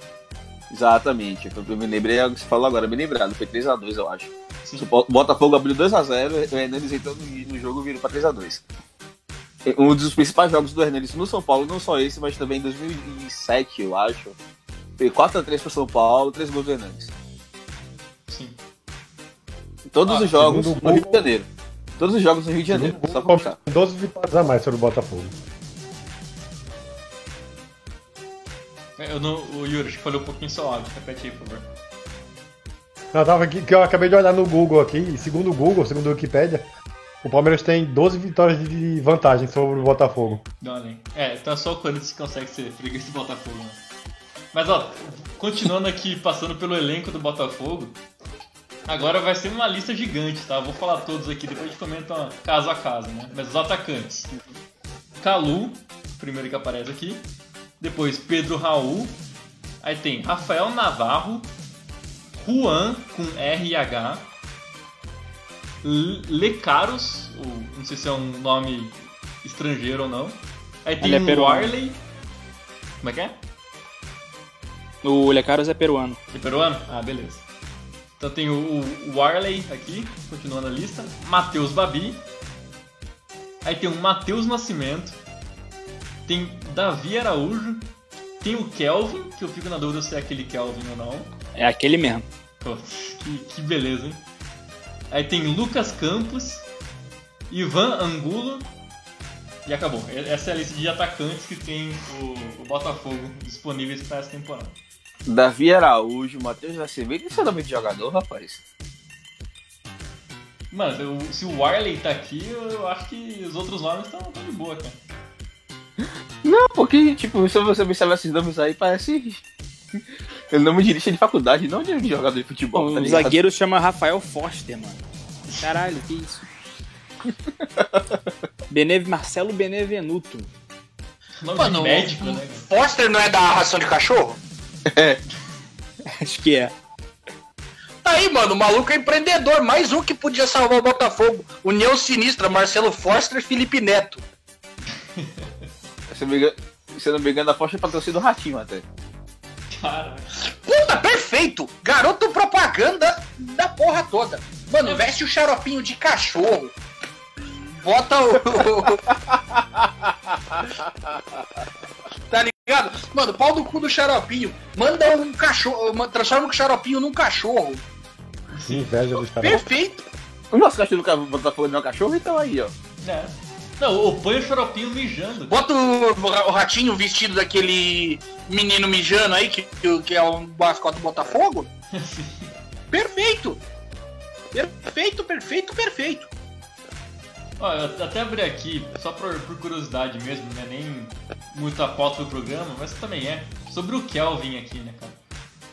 Exatamente, eu me lembrei, você falou agora, me lembrado, foi 3x2 eu acho. Sim. O Botafogo abriu 2x0, o Hernandes entrou no, no jogo e virou pra 3x2. Um dos principais jogos do Hernandes no São Paulo, não só esse, mas também em 2007, eu acho. Foi 4x3 para São Paulo, 3 gols do Hernandes. Sim. Todos Ah, os jogos no o Rio de Janeiro. Todos os jogos no Rio de Janeiro, só pra puxar. 12 vitórias a mais sobre o Botafogo. Eu não, o Yuri, acho que falhou um pouquinho seu áudio. Repete aí, por favor. Eu tava aqui, que eu acabei de olhar no Google aqui, e segundo o Google, segundo a Wikipedia, o Palmeiras tem 12 vitórias de vantagem sobre o Botafogo. Não. É, então é só o Corinthians consegue ser freguês do Botafogo, né? Mas ó, continuando aqui, passando pelo elenco do Botafogo, agora vai ser uma lista gigante, tá? Vou falar todos aqui, depois a gente comenta caso a caso, né? Mas os atacantes. Calu, primeiro que aparece aqui. Depois Pedro Raul. Aí tem Rafael Navarro. Juan com R e H. Lecaros, ou não sei se é um nome estrangeiro ou não. Aí tem Ele é peruano. Warley. Como é que é? O Lecaros é peruano. É peruano? Ah, beleza. Então tem o, o Warley aqui, continuando a lista. Matheus Babi. Aí tem o Matheus Nascimento. Tem Davi Araújo. Tem o Kelvin, que eu fico na dúvida se é aquele Kelvin ou não. É aquele mesmo. Pô, que, que beleza, hein? Aí tem Lucas Campos, Ivan Angulo e acabou. Essa é a lista de atacantes que tem o, o Botafogo disponíveis para essa temporada. Davi Araújo, Matheus Nascimento, isso é nome de jogador, rapaz. Mano, se o Warley tá aqui, eu acho que os outros nomes estão de boa, cara. Não, porque, tipo, se você observar esses nomes aí, parece. É nome de lista de faculdade, não de jogador de futebol, Bom, tá o ligado? zagueiro chama Rafael Foster, mano. Caralho, que isso? *laughs* Benev... Marcelo Benevenuto. Nome Mano, de médico, o- né? Foster não é da ração de cachorro? *laughs* Acho que é. Tá aí, mano, o maluco é empreendedor. Mais um que podia salvar o Botafogo. União Sinistra, Marcelo Foster e Felipe Neto. *laughs* Se eu não me engano, não me a Força é patrocínio do Ratinho até. Cara, Puta, perfeito! Garoto propaganda da porra toda. Mano, veste o xaropinho de cachorro. Bota o. *laughs* tá ligado? Mano, pau do cu do xaropinho. Manda um cachorro. ma- Transforma o xaropinho num cachorro. Que inveja dos caras. Perfeito. O nosso cachorro do Botafogo não é um cachorro, então aí, ó. é. Não, o põe o xaropinho mijando. Bota o, o ratinho vestido daquele menino mijando aí, que, que é o mascote do Botafogo. *laughs* Perfeito. Perfeito, perfeito, perfeito. Eu até abri aqui, só por, por curiosidade mesmo, né? Nem muita pauta do programa, mas também é. Sobre o Kelvin aqui, né, cara?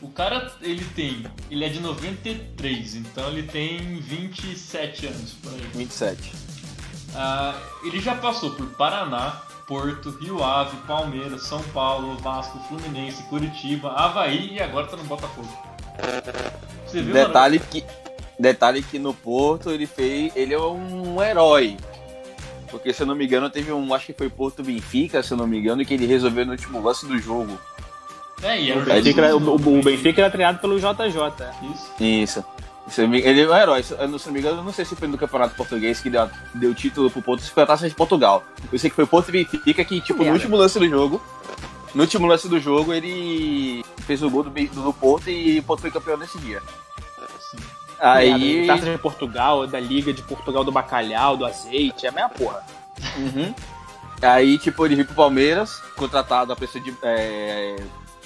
O cara, ele tem. Ele é de 93, então ele tem 27 anos por aí. 27. Ah, ele já passou por Paraná, Porto, Rio Ave, Palmeiras, São Paulo, Vasco, Fluminense, Curitiba, Havaí e agora tá no Botafogo. Você viu, mano? Detalhe que, detalhe que no Porto ele fez. Ele é um herói. Porque se eu não me engano, teve um. Acho que foi Porto Benfica, se eu não me engano, que ele resolveu no último lance do jogo. É, e era O o Benfica, o, o Benfica era treinado pelo JJ. Isso. Isso. Ele é um herói. Se não me engano, eu não sei se foi no Campeonato Português que deu, deu título pro Porto, se foi a taça de Portugal. Eu sei que foi Porto e Benfica que, tipo, no último lance do jogo. No último lance do jogo, ele fez o gol do, do Porto e o Porto foi campeão nesse dia. Aí. Taça de Portugal, da Liga de Portugal do Bacalhau, do Azeite, é a mesma porra. Uhum. Aí, tipo, ele veio pro Palmeiras, contratado a preço de é,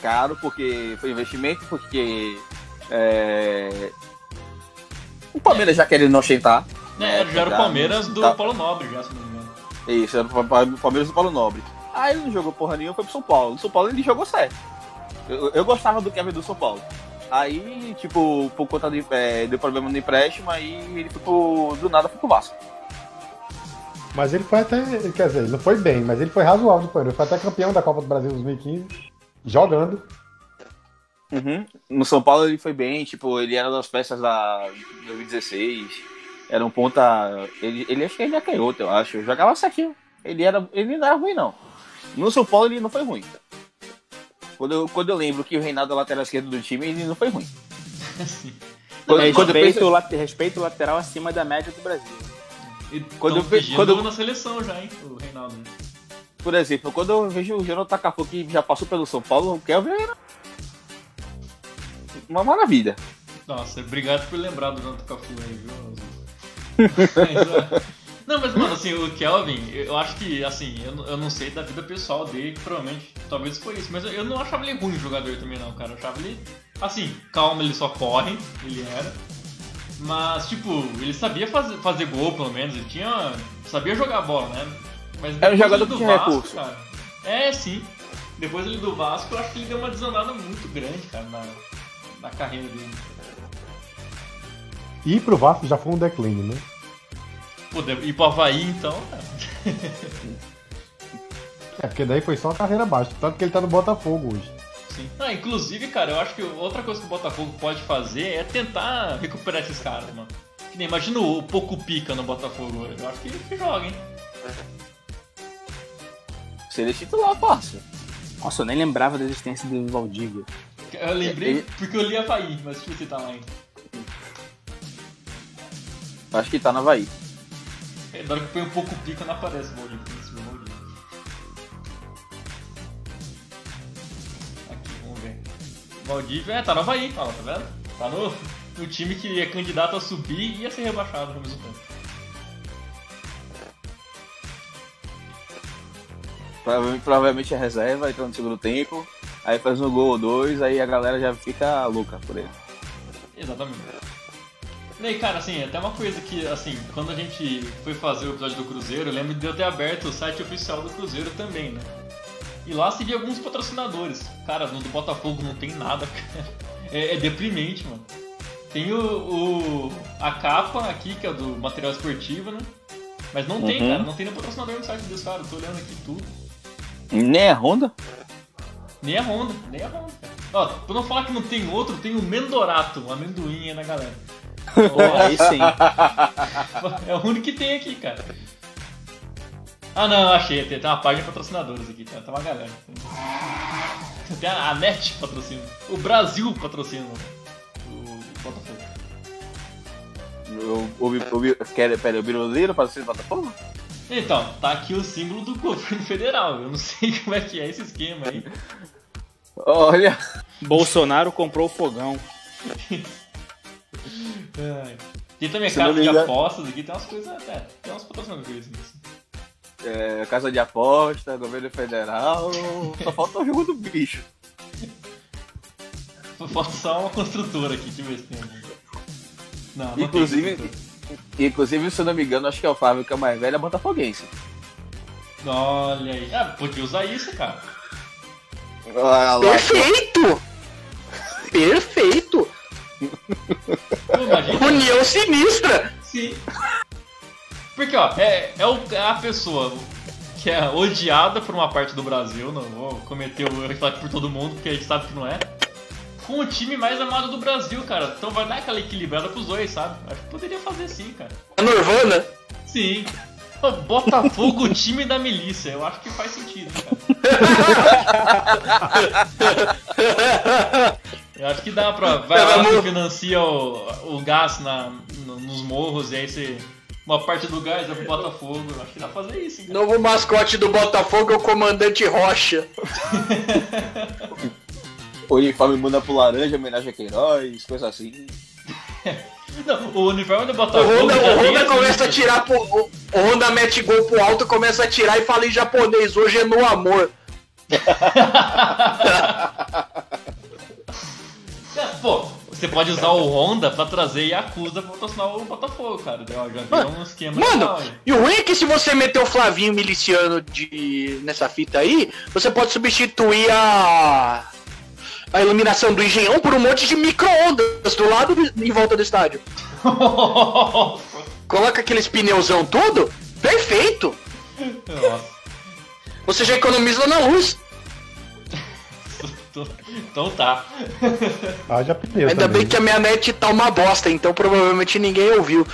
caro, porque foi investimento, porque é, o Palmeiras já querendo ostentar. É, já era o Palmeiras do tá- Paulo Nobre, já, se não me engano. Isso, era o Pa- Palmeiras do Paulo Nobre. Aí ele não jogou porra nenhuma, foi pro São Paulo. No São Paulo ele jogou certo. Eu, eu gostava do Kevin do São Paulo. Aí, tipo, por conta de, é, deu problema no empréstimo, aí ele foi pro, do nada foi pro Vasco. Mas ele foi até. Quer dizer, ele não foi bem, mas ele foi razoável depois. Ele foi até campeão da Copa do Brasil 2015, jogando. Uhum. No São Paulo ele foi bem, tipo, ele era das peças da 2016. Era um ponta. Ele, ele acho que ele é canhoto, eu acho. Jogava certinho. Ele, era, ele não era ruim, não. No São Paulo ele não foi ruim. Quando eu, quando eu lembro que o Reinaldo é o lateral esquerdo do time, ele não foi ruim. *laughs* Quando, quando eu respeito, penso, o late- respeito o lateral acima da média do Brasil. E Quando eu ve- pedindo quando eu- na seleção já, hein, o Reinaldo. Por exemplo, quando eu vejo o Jonathan Cafu que já passou pelo São Paulo, o Kelvin era uma maravilha. Nossa, obrigado por lembrar do Jonathan Cafu aí, viu? Mas, é, *laughs* não, mas mano, assim, o Kelvin, eu acho que, assim, eu, não- eu não sei da vida pessoal dele, que provavelmente, talvez foi isso, mas eu, eu não achava ele ruim jogador também não, cara. Eu achava ele, assim, calma, ele só corre, ele era. Mas, tipo, ele sabia fazer, fazer gol, pelo menos, ele tinha. sabia jogar bola, né? Mas Era um jogador do Vasco, recurso. cara. É, sim. Depois ele do Vasco, eu acho que ele deu uma desandada muito grande, cara, na, na carreira dele. E pro Vasco já foi um declínio, né? Pô, de- ir pro Havaí, então. É, porque daí foi só a carreira baixa. Tanto que ele tá no Botafogo hoje. Sim. Ah, inclusive, cara, eu acho que outra coisa que o Botafogo pode fazer é tentar recuperar esses caras, mano. Que nem, imagina o Poco Pica no Botafogo. Eu acho que, que joga, hein? Seria titular fácil. Nossa, eu nem lembrava da existência do Valdívia. Eu lembrei Ele- porque eu li Havaí, mas deixa eu ver se tá lá ainda. Acho que tá na Havaí. É, na hora que põe um Poco Pica não aparece o Valdívia. Aqui, vamos ver. Valdívia, é, tá no Havaí, ó, tá vendo? Tá no, no time que é candidato a subir e a ser rebaixado ao mesmo tempo. Provavelmente, provavelmente é reserva, entra no segundo tempo, aí faz um gol ou dois, aí a galera já fica louca por ele. Exatamente. E aí, cara, assim, até uma coisa que, assim, quando a gente foi fazer o episódio do Cruzeiro, eu lembro de eu ter aberto o site oficial do Cruzeiro também, né? E lá se via alguns patrocinadores. Cara, no do Botafogo não tem nada, *laughs* cara. É, é deprimente, mano. Tem o, o- a capa aqui, que é do material esportivo, né? Mas não tem, Uhum. cara, não tem nenhum patrocinador no site dos caras. Tô olhando aqui tudo. Nem a Honda? Nem a Honda, nem a Honda. Ó, pra não falar que não tem outro, tem o Mendorato, um amendoim aí na galera. Pô, *laughs* aí sim. É o único que tem aqui, cara. Ah não, achei, tem, tem uma página de patrocinadores aqui, tá, tá uma galera. Tem a, a NET patrocina. O Brasil patrocina o Botafogo. O, o, o, quer, pera, o Biruleiro para ser Botafogo? Então, tá aqui o símbolo do governo *laughs* federal. Eu não sei como é que é esse esquema aí. Olha, Bolsonaro comprou o fogão. Tem também Se casa de engano- apostas aqui, tem umas coisas até. Tem uns patrocinadores assim. é, casa de aposta, governo federal, só falta o jogo do bicho. Falta só uma construtora aqui, deixa eu ver se tem. Não, não tem Inclusive, construtora. inclusive, se eu não me engano, acho que é o Fábio que é mais velho, é botafoguense. Olha aí. Ah, podia usar isso, cara. Perfeito! Perfeito! Pô. União sinistra! Sim. Porque, ó, é, é, o- é a pessoa que é odiada por uma parte do Brasil, não vou cometer o erro de por todo mundo, porque a gente sabe que não é. Com o time mais amado do Brasil, cara. Então vai dar aquela equilibrada pros dois, sabe? Acho que poderia fazer sim, cara. A Nirvana? Sim. *laughs* Botafogo, time da milícia. Eu acho que faz sentido, cara. *laughs* Eu acho que dá pra. Vai lá, você financia o, o gás na, no- nos morros e aí você. Uma parte do gás é pro Botafogo. Eu acho que dá pra fazer isso, hein, cara. Novo mascote do Botafogo é o Comandante Rocha. *laughs* o uniforme muda pro laranja, homenagem a Queiroz, coisa assim. Não, o uniforme do O Botafogo. Honda, o Honda começa a tirar pro. O Honda mete gol pro alto, começa a tirar e fala em japonês. Hoje é no amor. *laughs* É, Pô, você pode usar o Honda pra trazer Yakuza pra patrocinar o Botafogo, cara. Já virou um esquema Mano, legal e o ruim é que se você meter o Flavinho miliciano de, nessa fita aí, você pode substituir a. A iluminação do engenhão por um monte de micro-ondas do lado do- em volta do estádio. *laughs* Coloca aqueles pneuzão tudo, perfeito! Nossa. Você já economiza na luz. *laughs* Então tá. Haja pneu Ainda também. bem que a minha net tá uma bosta, então provavelmente ninguém ouviu.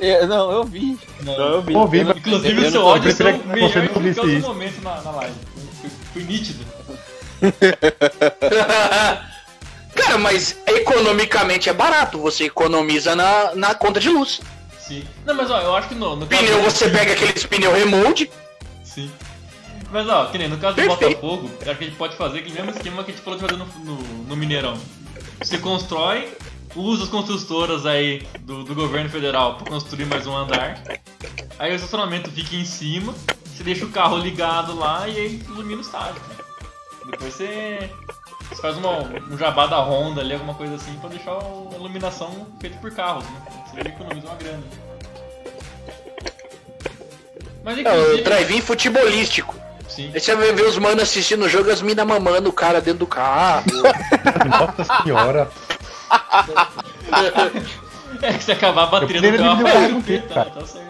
É, não, eu vi. Não, Eu vi. Ouvi, Inclusive Eu o seu que melhor qualquer isso. momento na, na live. Foi, foi nítido. *laughs* Cara, mas economicamente é barato, você economiza na, na conta de luz. Sim. Não, mas ó, eu acho que no, no caso. Pneu, você pega aqueles pneu remote. Sim. Mas ó, que nem no caso do Perfeito. Botafogo, eu acho que a gente pode fazer aquele mesmo esquema que a gente falou de fazer no, no, no Mineirão. Você constrói, usa as construtoras aí do, do governo federal pra construir mais um andar. Aí o estacionamento fica em cima, você deixa o carro ligado lá e aí ilumina o estádio. Depois você, você faz uma, um jabá da Honda ali, alguma coisa assim, pra deixar a iluminação feita por carros, né? Você economiza uma grana. Mas É, o inclusive. drive-in futebolístico. Sim. Aí você vai ver os manos assistindo o jogo, as minas mamando o cara dentro do carro. *laughs* Nossa senhora. *laughs* É que se acabar a bateria Eu do poderia carro, dividir o carro quê? contigo, Tá, tá certo.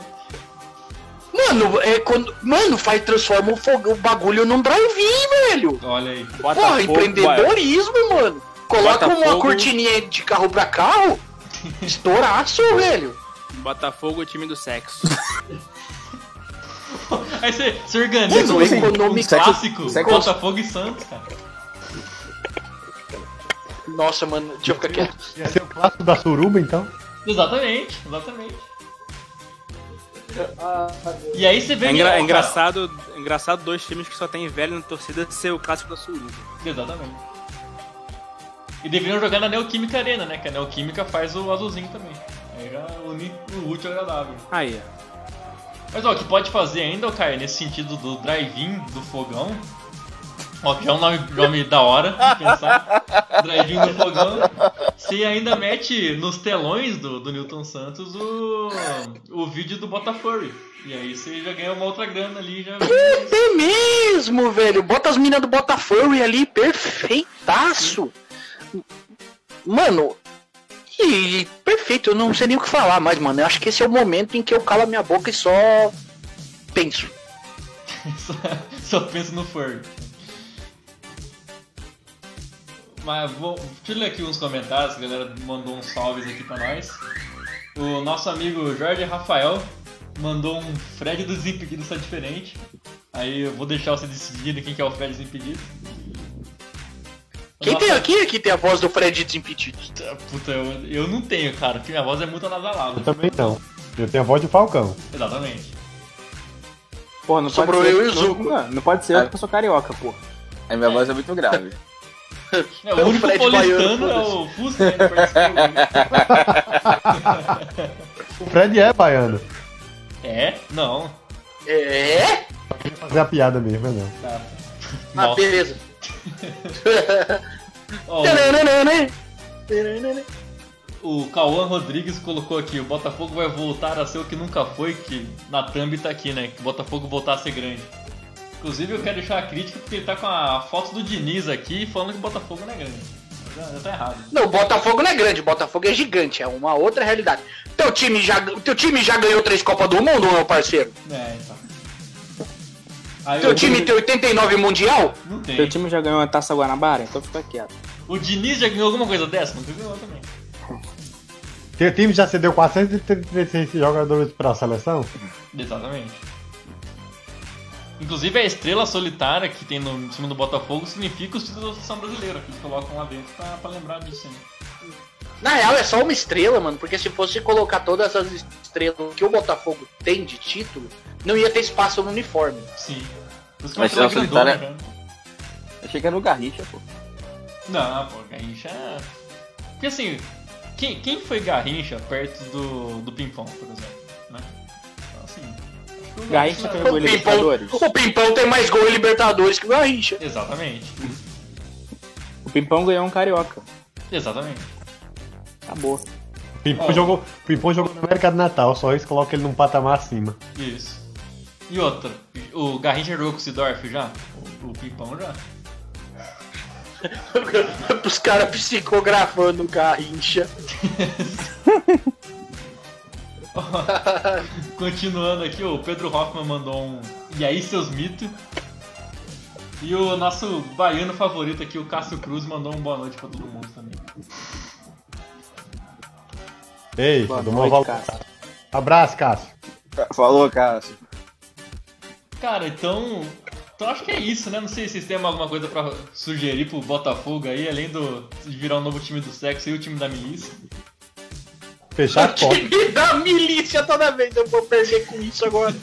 Mano, é quando. Mano, faz transforma o, fogo, o bagulho num drive-in, velho. Olha aí. Porra, empreendedorismo, mano. Coloca uma cortininha de carro pra carro. *laughs* Estouraço, velho. Botafogo, o time do sexo. *laughs* Aí você, você organiza Mano, um, econômico- um clássico, sexo- Botafogo e Santos, cara. Nossa, mano, deixa eu ficar quieto. Ia ser o clássico da suruba, então. Exatamente, exatamente. E aí você vê É, que- engra- é cara, engraçado, é engraçado dois times que só tem velho na torcida ser o clássico da Suruba. Exatamente. E deveriam jogar na Neoquímica Arena, né? Que a Neoquímica faz o azulzinho também. Aí já une o útil ao agradável. Aí, Mas ó, o que pode fazer ainda, Caio, nesse sentido do drive-in do fogão, ó, já é um nome, nome da hora de pensar, drive-in do fogão, você ainda mete nos telões do, do Newton Santos o, o vídeo do Botafogo. E aí você já ganha uma outra grana ali, já... É mesmo, velho. Bota as minas do Botafogo ali, perfeitaço. Mano, e perfeito, eu não sei nem o que falar mais, mano. Eu acho que esse é o momento em que eu calo a minha boca e só penso. *laughs* só, só penso no Furry. Mas vou, deixa eu ler aqui uns comentários, a galera mandou uns salves aqui pra nós. O nosso amigo Jorge Rafael mandou um Fred dos Impedidos tá diferente. Aí eu vou deixar você decidir quem que é o Fred dos Impedidos. Quem tem aqui? Aqui tem a voz do Fred Desimpedido. Puta, eu, eu não tenho, cara, porque minha voz é muito Eu anasalada. também não. Eu tenho a voz de Falcão. Exatamente. Pô, não Sobrou pode ser. eu e o não- Zuko. Não, não pode ser eu porque eu sou carioca, pô. A minha voz é muito grave. *laughs* É, É o único Fred paulistano Baiano, é o Fusca. O Fred é baiano. É? Não. É? Fazer a piada mesmo, mas não. Tá. Ah, Nossa. beleza. *laughs* O Cauã Rodrigues colocou aqui, o Botafogo vai voltar a ser o que nunca foi, que na thumb tá aqui, né? Que o Botafogo voltar a ser grande. Inclusive eu quero deixar a crítica porque ele tá com a foto do Diniz aqui falando que o Botafogo não é grande. Já, já tá errado. Não, o Botafogo não é grande, o Botafogo é gigante, é uma outra realidade. Teu time já, teu time já ganhou três Copas do Mundo, meu parceiro? É, então. Aí Teu time tem 89 Mundial? Não tem. Teu time já ganhou uma taça Guanabara, então fica quieto. O Diniz já ganhou alguma coisa dessa? Nunca ganhou também. Teu time já cedeu 436 jogadores pra seleção? Exatamente. Inclusive a estrela solitária que tem no em cima do Botafogo significa os títulos da seleção brasileira, que eles colocam lá dentro pra, pra lembrar disso aí. Na real é só uma estrela, mano, porque se fosse colocar todas as estrelas que o Botafogo tem de título, não ia ter espaço no uniforme. Sim. Por isso que Mas uma estrela estrela grandona, solitária- cara. Achei que era no Garrincha, pô. Não, pô, Garrincha. é- Porque assim, quem, quem foi Garrincha perto do, do Pimpão, por exemplo? Garrincha foi O Pimpão, Libertadores. o Pimpão tem mais gol em Libertadores que o Garrincha. Exatamente. O Pimpão ganhou um carioca. Exatamente. Acabou. O Pimpão, jogou, o Pimpão jogou na América do Natal, só isso coloca ele num patamar acima. Isso. E outra, o Garrincha jogou com o Sidorf já? O, o Pimpão já? *laughs* Os caras psicografando o Garrincha. *laughs* *laughs* Continuando aqui, o Pedro Hoffman mandou um. E aí, seus mitos? E o nosso baiano favorito aqui, o Cássio Cruz, mandou um boa noite pra todo mundo também. Ei, Boa do noite. Cássio. Abraço, Cássio. Falou, Cássio. Cara, então. Então acho que é isso, né? Não sei se vocês têm alguma coisa pra sugerir pro Botafogo aí, além do de virar o novo time do sexo e o time da milícia. Fechar. Me dá milícia toda vez, eu vou perder com isso agora.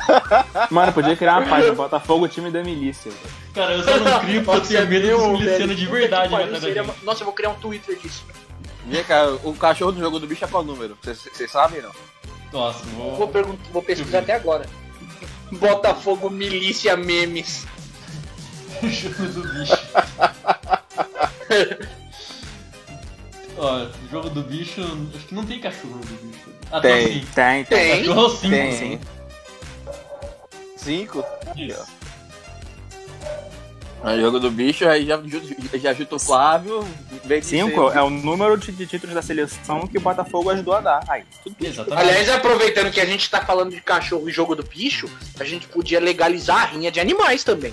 *laughs* Mano, podia criar uma página, Botafogo, time da milícia. velho. Cara, eu só não crio *laughs* porque eu tenho medo dos milicianos de verdade né, seria-. Nossa, eu vou criar um Twitter disso. Vem cá, o cachorro do jogo do bicho é qual número? Vocês sabem, não? Nossa, Vou, vou. vou pesquisar até agora. Botafogo Milícia Memes. *laughs* jogo do bicho. Ó, jogo do bicho. Acho que não tem cachorro do bicho. Ah, Tem. Tem, tem. Tem. Cachorro sim. Tem. sim. Cinco? Isso. Jogo do bicho, aí já, já junta o Flávio. Cinco é o número de, de títulos da seleção que o Botafogo ajudou a dar. Aí, tudo bem. Exatamente. Aliás, aproveitando que a gente tá falando de cachorro e jogo do bicho, a gente podia legalizar a rinha de animais também.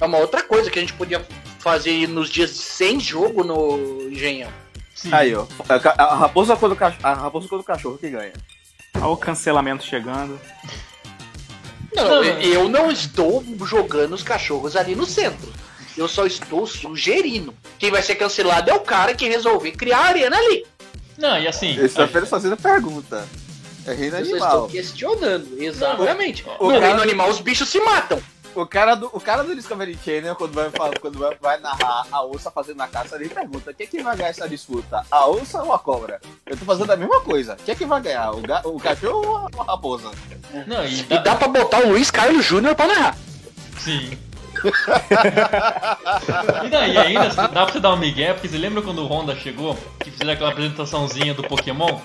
É uma outra coisa que a gente podia fazer nos dias sem jogo no Engenhão. Sim. Aí, ó. A, ca- a raposa contra o cachorro, a raposa contra o cachorro que ganha. Olha o cancelamento chegando. Não, Não, eu- não. eu estou jogando os cachorros ali no centro. Eu só estou sugerindo. Quem vai ser cancelado é o cara que resolver criar a arena ali. Não, e assim. Eles estão a- apenas fazendo pergunta. É reino Eu só animal. estou questionando. Exatamente. O no cara- reino animal, os bichos se matam. O cara do, o cara do Discovery Channel, quando vai, falar- quando vai, vai narrar a onça fazendo a caça, ele pergunta: quem é que vai ganhar essa disputa? A onça ou a cobra? Eu tô fazendo a mesma coisa. Quem é que vai ganhar? O, ga- o cachorro ou a raposa? Não, e E dá. dá pra botar o Luiz Carlos Júnior pra narrar. Sim. e daí, ainda dá pra você dar um migué, porque você lembra quando o Honda chegou, que fizeram aquela apresentaçãozinha do Pokémon?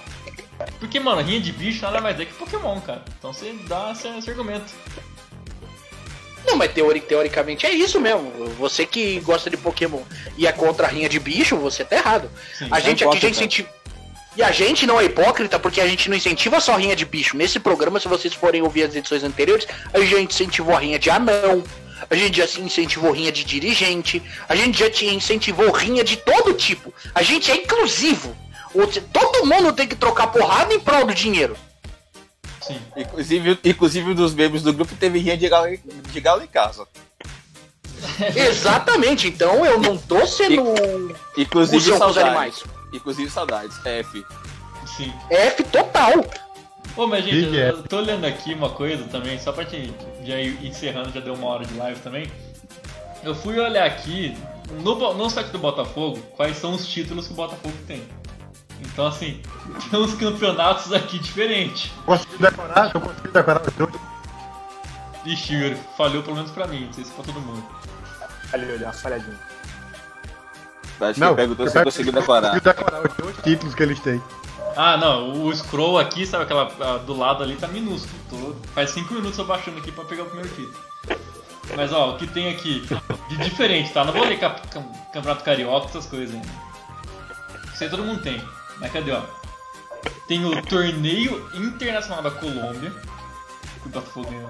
Porque, mano, rinha de bicho nada mais é que Pokémon, cara. Então você dá esse, esse argumento. Não, mas teori- teoricamente é isso mesmo. Você que gosta de Pokémon e é contra a rinha de bicho, você tá errado. Sim. A gente aqui já incentiva. E a gente não é hipócrita porque a gente não incentiva só rinha de bicho. Nesse programa, se vocês forem ouvir as edições anteriores, a gente incentivou a rinha de anão, a gente já incentivou rinha de dirigente, a gente já incentivou rinha de todo tipo. A gente é inclusivo. Todo mundo tem que trocar porrada em prol do dinheiro. Sim. Inclusive, inclusive dos membros do grupo teve rinha de galo, em- de galo em casa. *laughs* Exatamente, então eu não tô sendo um Inclusive saudades. animais. Inclusive saudades. F. Sim. F total. Ô, mas gente, Big eu, tô olhando aqui uma coisa também, só pra te já ir encerrando, já deu uma hora de live também. Eu fui olhar aqui no, no site do Botafogo quais são os títulos que o Botafogo tem. Então, assim, tem uns campeonatos aqui diferentes. Consegui decorar? Eu consegui decorar os dois. Vixe, Yuri, falhou pelo menos pra mim, não sei se pra todo mundo. Ali, olha, uma falhadinha. Acho Não, que perguntou eu se pego- conseguiu decorar. consegui decorar os dois títulos que eles têm. Ah, não, o scroll aqui, sabe aquela do lado ali tá minúsculo. Tô- faz 5 minutos eu baixando aqui pra pegar o primeiro título. Mas ó, o que tem aqui de diferente, tá? Não vou ler campeonato carioca, essas coisas ainda. Isso aí todo mundo tem. Mas cadê, ó? Tem o torneio internacional da Colômbia, que o Botafogo ganhou.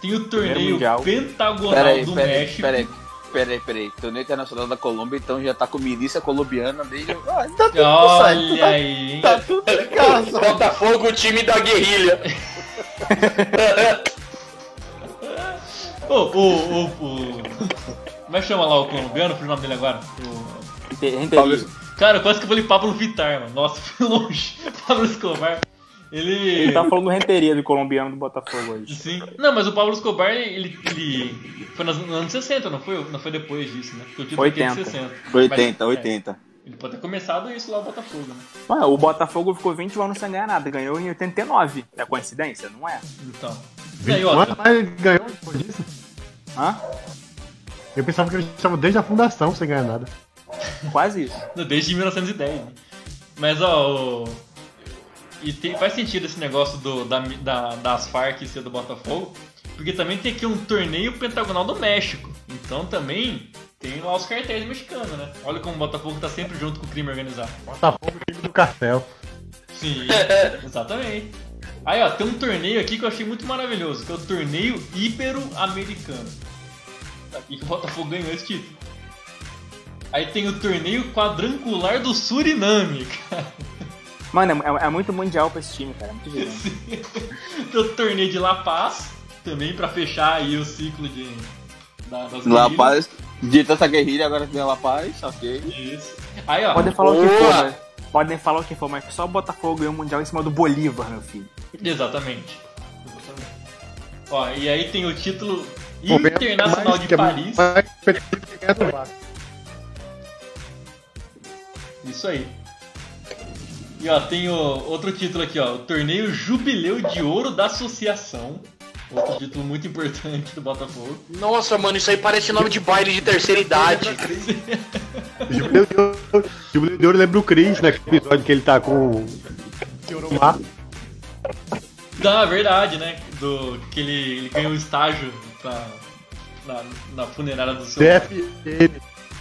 Tem o torneio pentagonal Peraí, do peraí, México. peraí. Peraí, peraí. Torneio Internacional da Colômbia, então já tá com milícia colombiana desde. Ah, tá tudo Olha. Tá, aí, hein? tá tudo em casa. *laughs* Botafogo, o time da guerrilha. *laughs* Ô, ô, ô, ô. Como é que chama lá o colombiano? Por nome dele agora? O- Renteria. Cara, quase que eu falei Pablo Vittar, mano. Nossa, *laughs* fui longe. Pablo Escobar. Ele. Ele tá falando renteria do colombiano do Botafogo hoje. Sim. Não, mas o Pablo Escobar, ele. ele... Foi nos nos anos 60, não foi? Não foi depois disso, né? Porque o título aqui é de 80. 60. 80, Mas, 80. é, ele pode ter começado isso lá no Botafogo, né? Mano, o Botafogo ficou 20 anos sem ganhar nada. Ganhou em 89. É coincidência? Não é? Então. Aí, 20 outra. anos, mas ele ganhou depois disso. Hã? Eu pensava que eles estavam desde a fundação sem ganhar nada. Quase isso. Desde 1910. Né? Mas, ó, o... E tem- faz sentido esse negócio do, da, da- das Farc ser do Botafogo, porque também tem aqui um torneio pentagonal do México. Então também tem lá os cartéis mexicanos, né? Olha como o Botafogo tá sempre junto com o crime organizado. Botafogo, time do cartel. Sim, *laughs* exatamente. Aí, ó, tem um torneio aqui que eu achei muito maravilhoso, que é o torneio Ibero-Americano. E que o Botafogo ganhou esse título. Aí tem o torneio quadrangular do Suriname, *laughs* cara. Mano, é, é muito mundial pra esse time, cara. É muito gigante. Tem o torneio de La Paz, também pra fechar aí o ciclo de. Da, das La guerrilhas. Paz, de tanta guerrilha, agora tem a La Paz, ok. Isso. Aí, ó. Pode falar o que for, mas... podem falar o que for, mas só o Botafogo ganhou o Mundial em cima do Bolívar, meu filho. Exatamente. Exatamente. Ó, e aí tem o título Internacional de Paris. Isso aí. E ó, tem o, outro título aqui, ó. O torneio Jubileu de Ouro da Associação. Outro título muito importante do Botafogo. Nossa, mano, isso aí parece nome de baile de terceira idade. Jubileu de Ouro- Jubileu de Ouro lembra o Chris, né? Aquele episódio que ele tá com o mar. Não, é verdade, né? Do, que ele, ele ganhou um estágio pra, na, na funerária do seu CFN,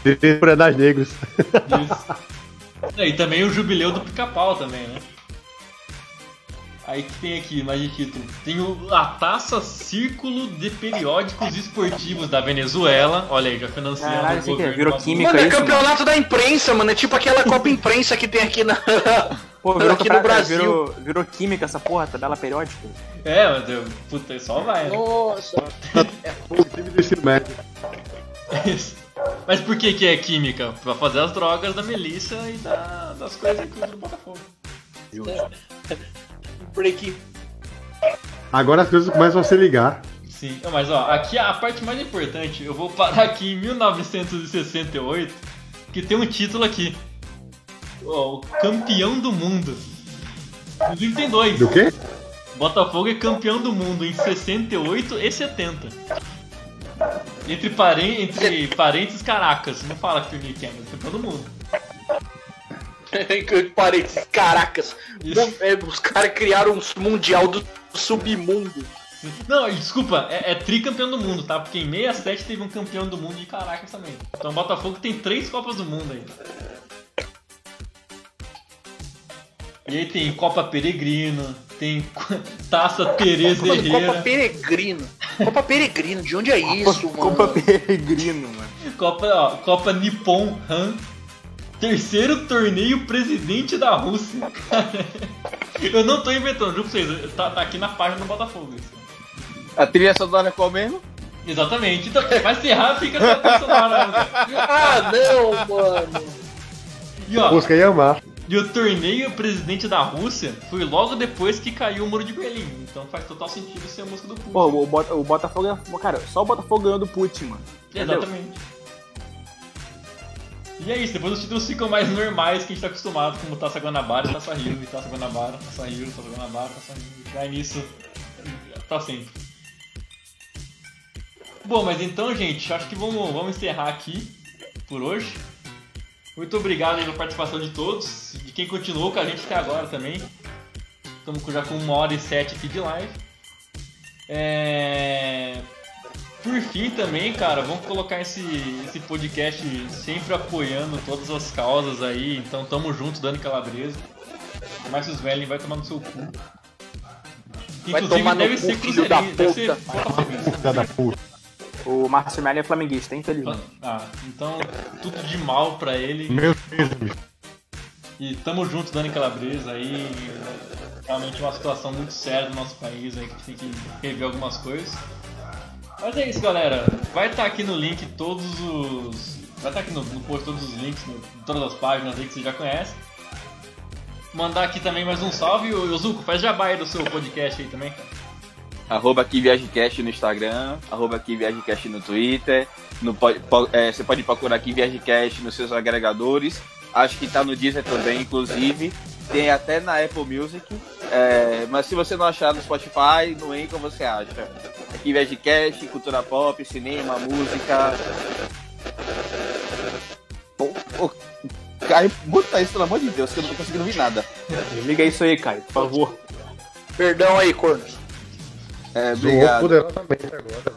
Defesa por Anais Negros. Isso. É, E também o jubileu do pica-pau também, né? Aí que tem aqui, mais de título. Tem o- a Taça Círculo de Periódicos Esportivos da Venezuela. Olha aí, já financiando Caralho, o isso aqui é, governo virou química Mano, é isso, campeonato da imprensa, mano. É tipo aquela Copa Imprensa que tem aqui na. Pô, virou, aqui no Brasil. Virou, virou química essa porra, tabela periódica. É, mas eu, puta, só vai, né? Nossa. O time do ensino médio. Isso. Mas por que que é química? Pra fazer as drogas da Melissa e da- das coisas que usa no Botafogo. Break. *laughs* Agora as coisas começam a se ligar. Sim, mas ó, aqui a parte mais importante, eu vou parar aqui em 1968, que tem um título aqui. Ó, o campeão do mundo. Inclusive tem dois. Do quê? Botafogo é campeão do mundo em 68 e 70. Entre, paren entre parênteses, Caracas. Não fala que torneio *laughs* que é, mas é campeão do mundo. Parênteses, caracas. É, os caras criaram um mundial do submundo. Não, desculpa, é, é tricampeão do mundo, tá? Porque em 67 teve um campeão do mundo de Caracas também. Então o Botafogo tem três Copas do Mundo aí. E aí tem Copa Peregrino, tem *laughs* Taça Tereza Copa Herrera, Peregrino. Copa Peregrino, de onde é isso, mano? Copa Peregrino, mano. Copa, ó, Copa Nippon Han, terceiro torneio presidente da Rússia. *laughs* Eu não tô inventando, juro pra vocês, tá, tá aqui na página do Botafogo isso. A trilha sonora é qual mesmo? Exatamente, então vai se errar, fica essa personagem. né? Ah, não, mano. E ó, Busca Yamar. E o torneio presidente da Rússia foi logo depois que caiu o muro de Berlim. Então faz total sentido ser a música do Putin. Pô, o, o Botafogo é. Cara, só o Botafogo ganhou do Putin, mano. Entendeu? Exatamente. E é isso, depois os títulos ficam mais normais que a gente tá acostumado, como Taça Guanabara e Taça Rio, e Taça Guanabara, Taça Rio, Taça Guanabara, Taça Rio. E vai nisso pra sempre. Bom, mas então, gente, acho que vamos, vamos encerrar aqui por hoje. Muito obrigado pela participação de todos, de quem continuou com a gente até agora também. Estamos com- já com uma hora e sete aqui de live. É... Por fim também, cara, vamos colocar esse, esse podcast sempre apoiando todas as causas aí. Então tamo junto, Dani Calabresa. Marcos Velling vai tomar no seu cu. Vai Inclusive tomar no deve cu, ser filho da deve ser da puta. O Márcio Melli é flamenguista, infelizmente. Ah, então tudo de mal pra ele. Meu Deus. E tamo junto, Dani Calabresa aí. Realmente uma situação muito séria do nosso país aí que a gente tem que rever algumas coisas. Mas é isso, galera. Vai estar aqui no link todos os. Vai estar aqui no, no post todos os links, no, em todas as páginas aí que você já conhece. Mandar aqui também mais um salve. O Yuzuko, faz jabá aí do seu podcast aí também, cara. Arroba aqui ViagemCast no Instagram, arroba aqui ViagemCast no Twitter. No, po- po- é, você pode procurar aqui ViagemCast nos seus agregadores. Acho que tá no Deezer também, inclusive. Tem até na Apple Music. É, mas se você não achar no Spotify, no Anchor você acha. Aqui ViagemCast, cultura pop, cinema, música. Pô, pô, Caio, muta isso, pelo amor de Deus, que eu não tô conseguindo ouvir nada. Liga isso aí, Caio, por favor. Perdão aí, cornos. É, obrigado. poderosamente agora.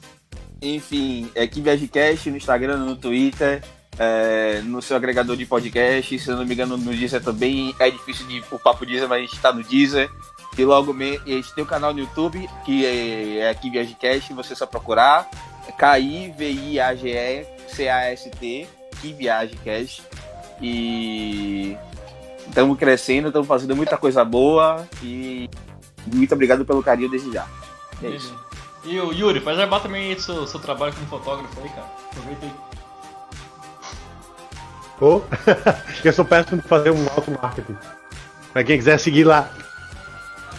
Enfim, é aqui ViagemCast no Instagram, no Twitter, é, no seu agregador de podcast. Se eu não me engano, no Deezer também. É difícil de ir pro Papo Deezer, mas a gente tá no Deezer. E logo me, e a gente tem um canal no YouTube, que é, é aqui você só procurar. K-I-V-I-A-G-E-C-A-S-T, que. E estamos crescendo, estamos fazendo muita coisa boa. E muito obrigado pelo carinho desde já. É isso. E o Yuri, faz jabá também aí seu, seu trabalho como fotógrafo aí, cara. Aproveita aí. Ô, *laughs* eu sou péssimo de fazer um auto-marketing. Pra quem quiser seguir lá,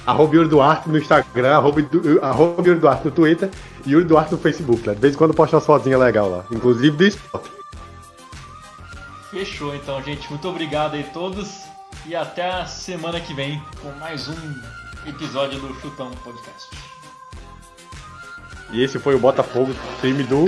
arroba Yuri Duarte no Instagram, arroba, arroba Yuri Duarte no Twitter e Yuri Duarte no Facebook. Né? De vez em quando posta umas fotinhas legais lá, inclusive do esporte. Fechou então, gente. Muito obrigado aí todos. E até a semana que vem com mais um episódio do Chutão Podcast. E esse foi o Botafogo, time do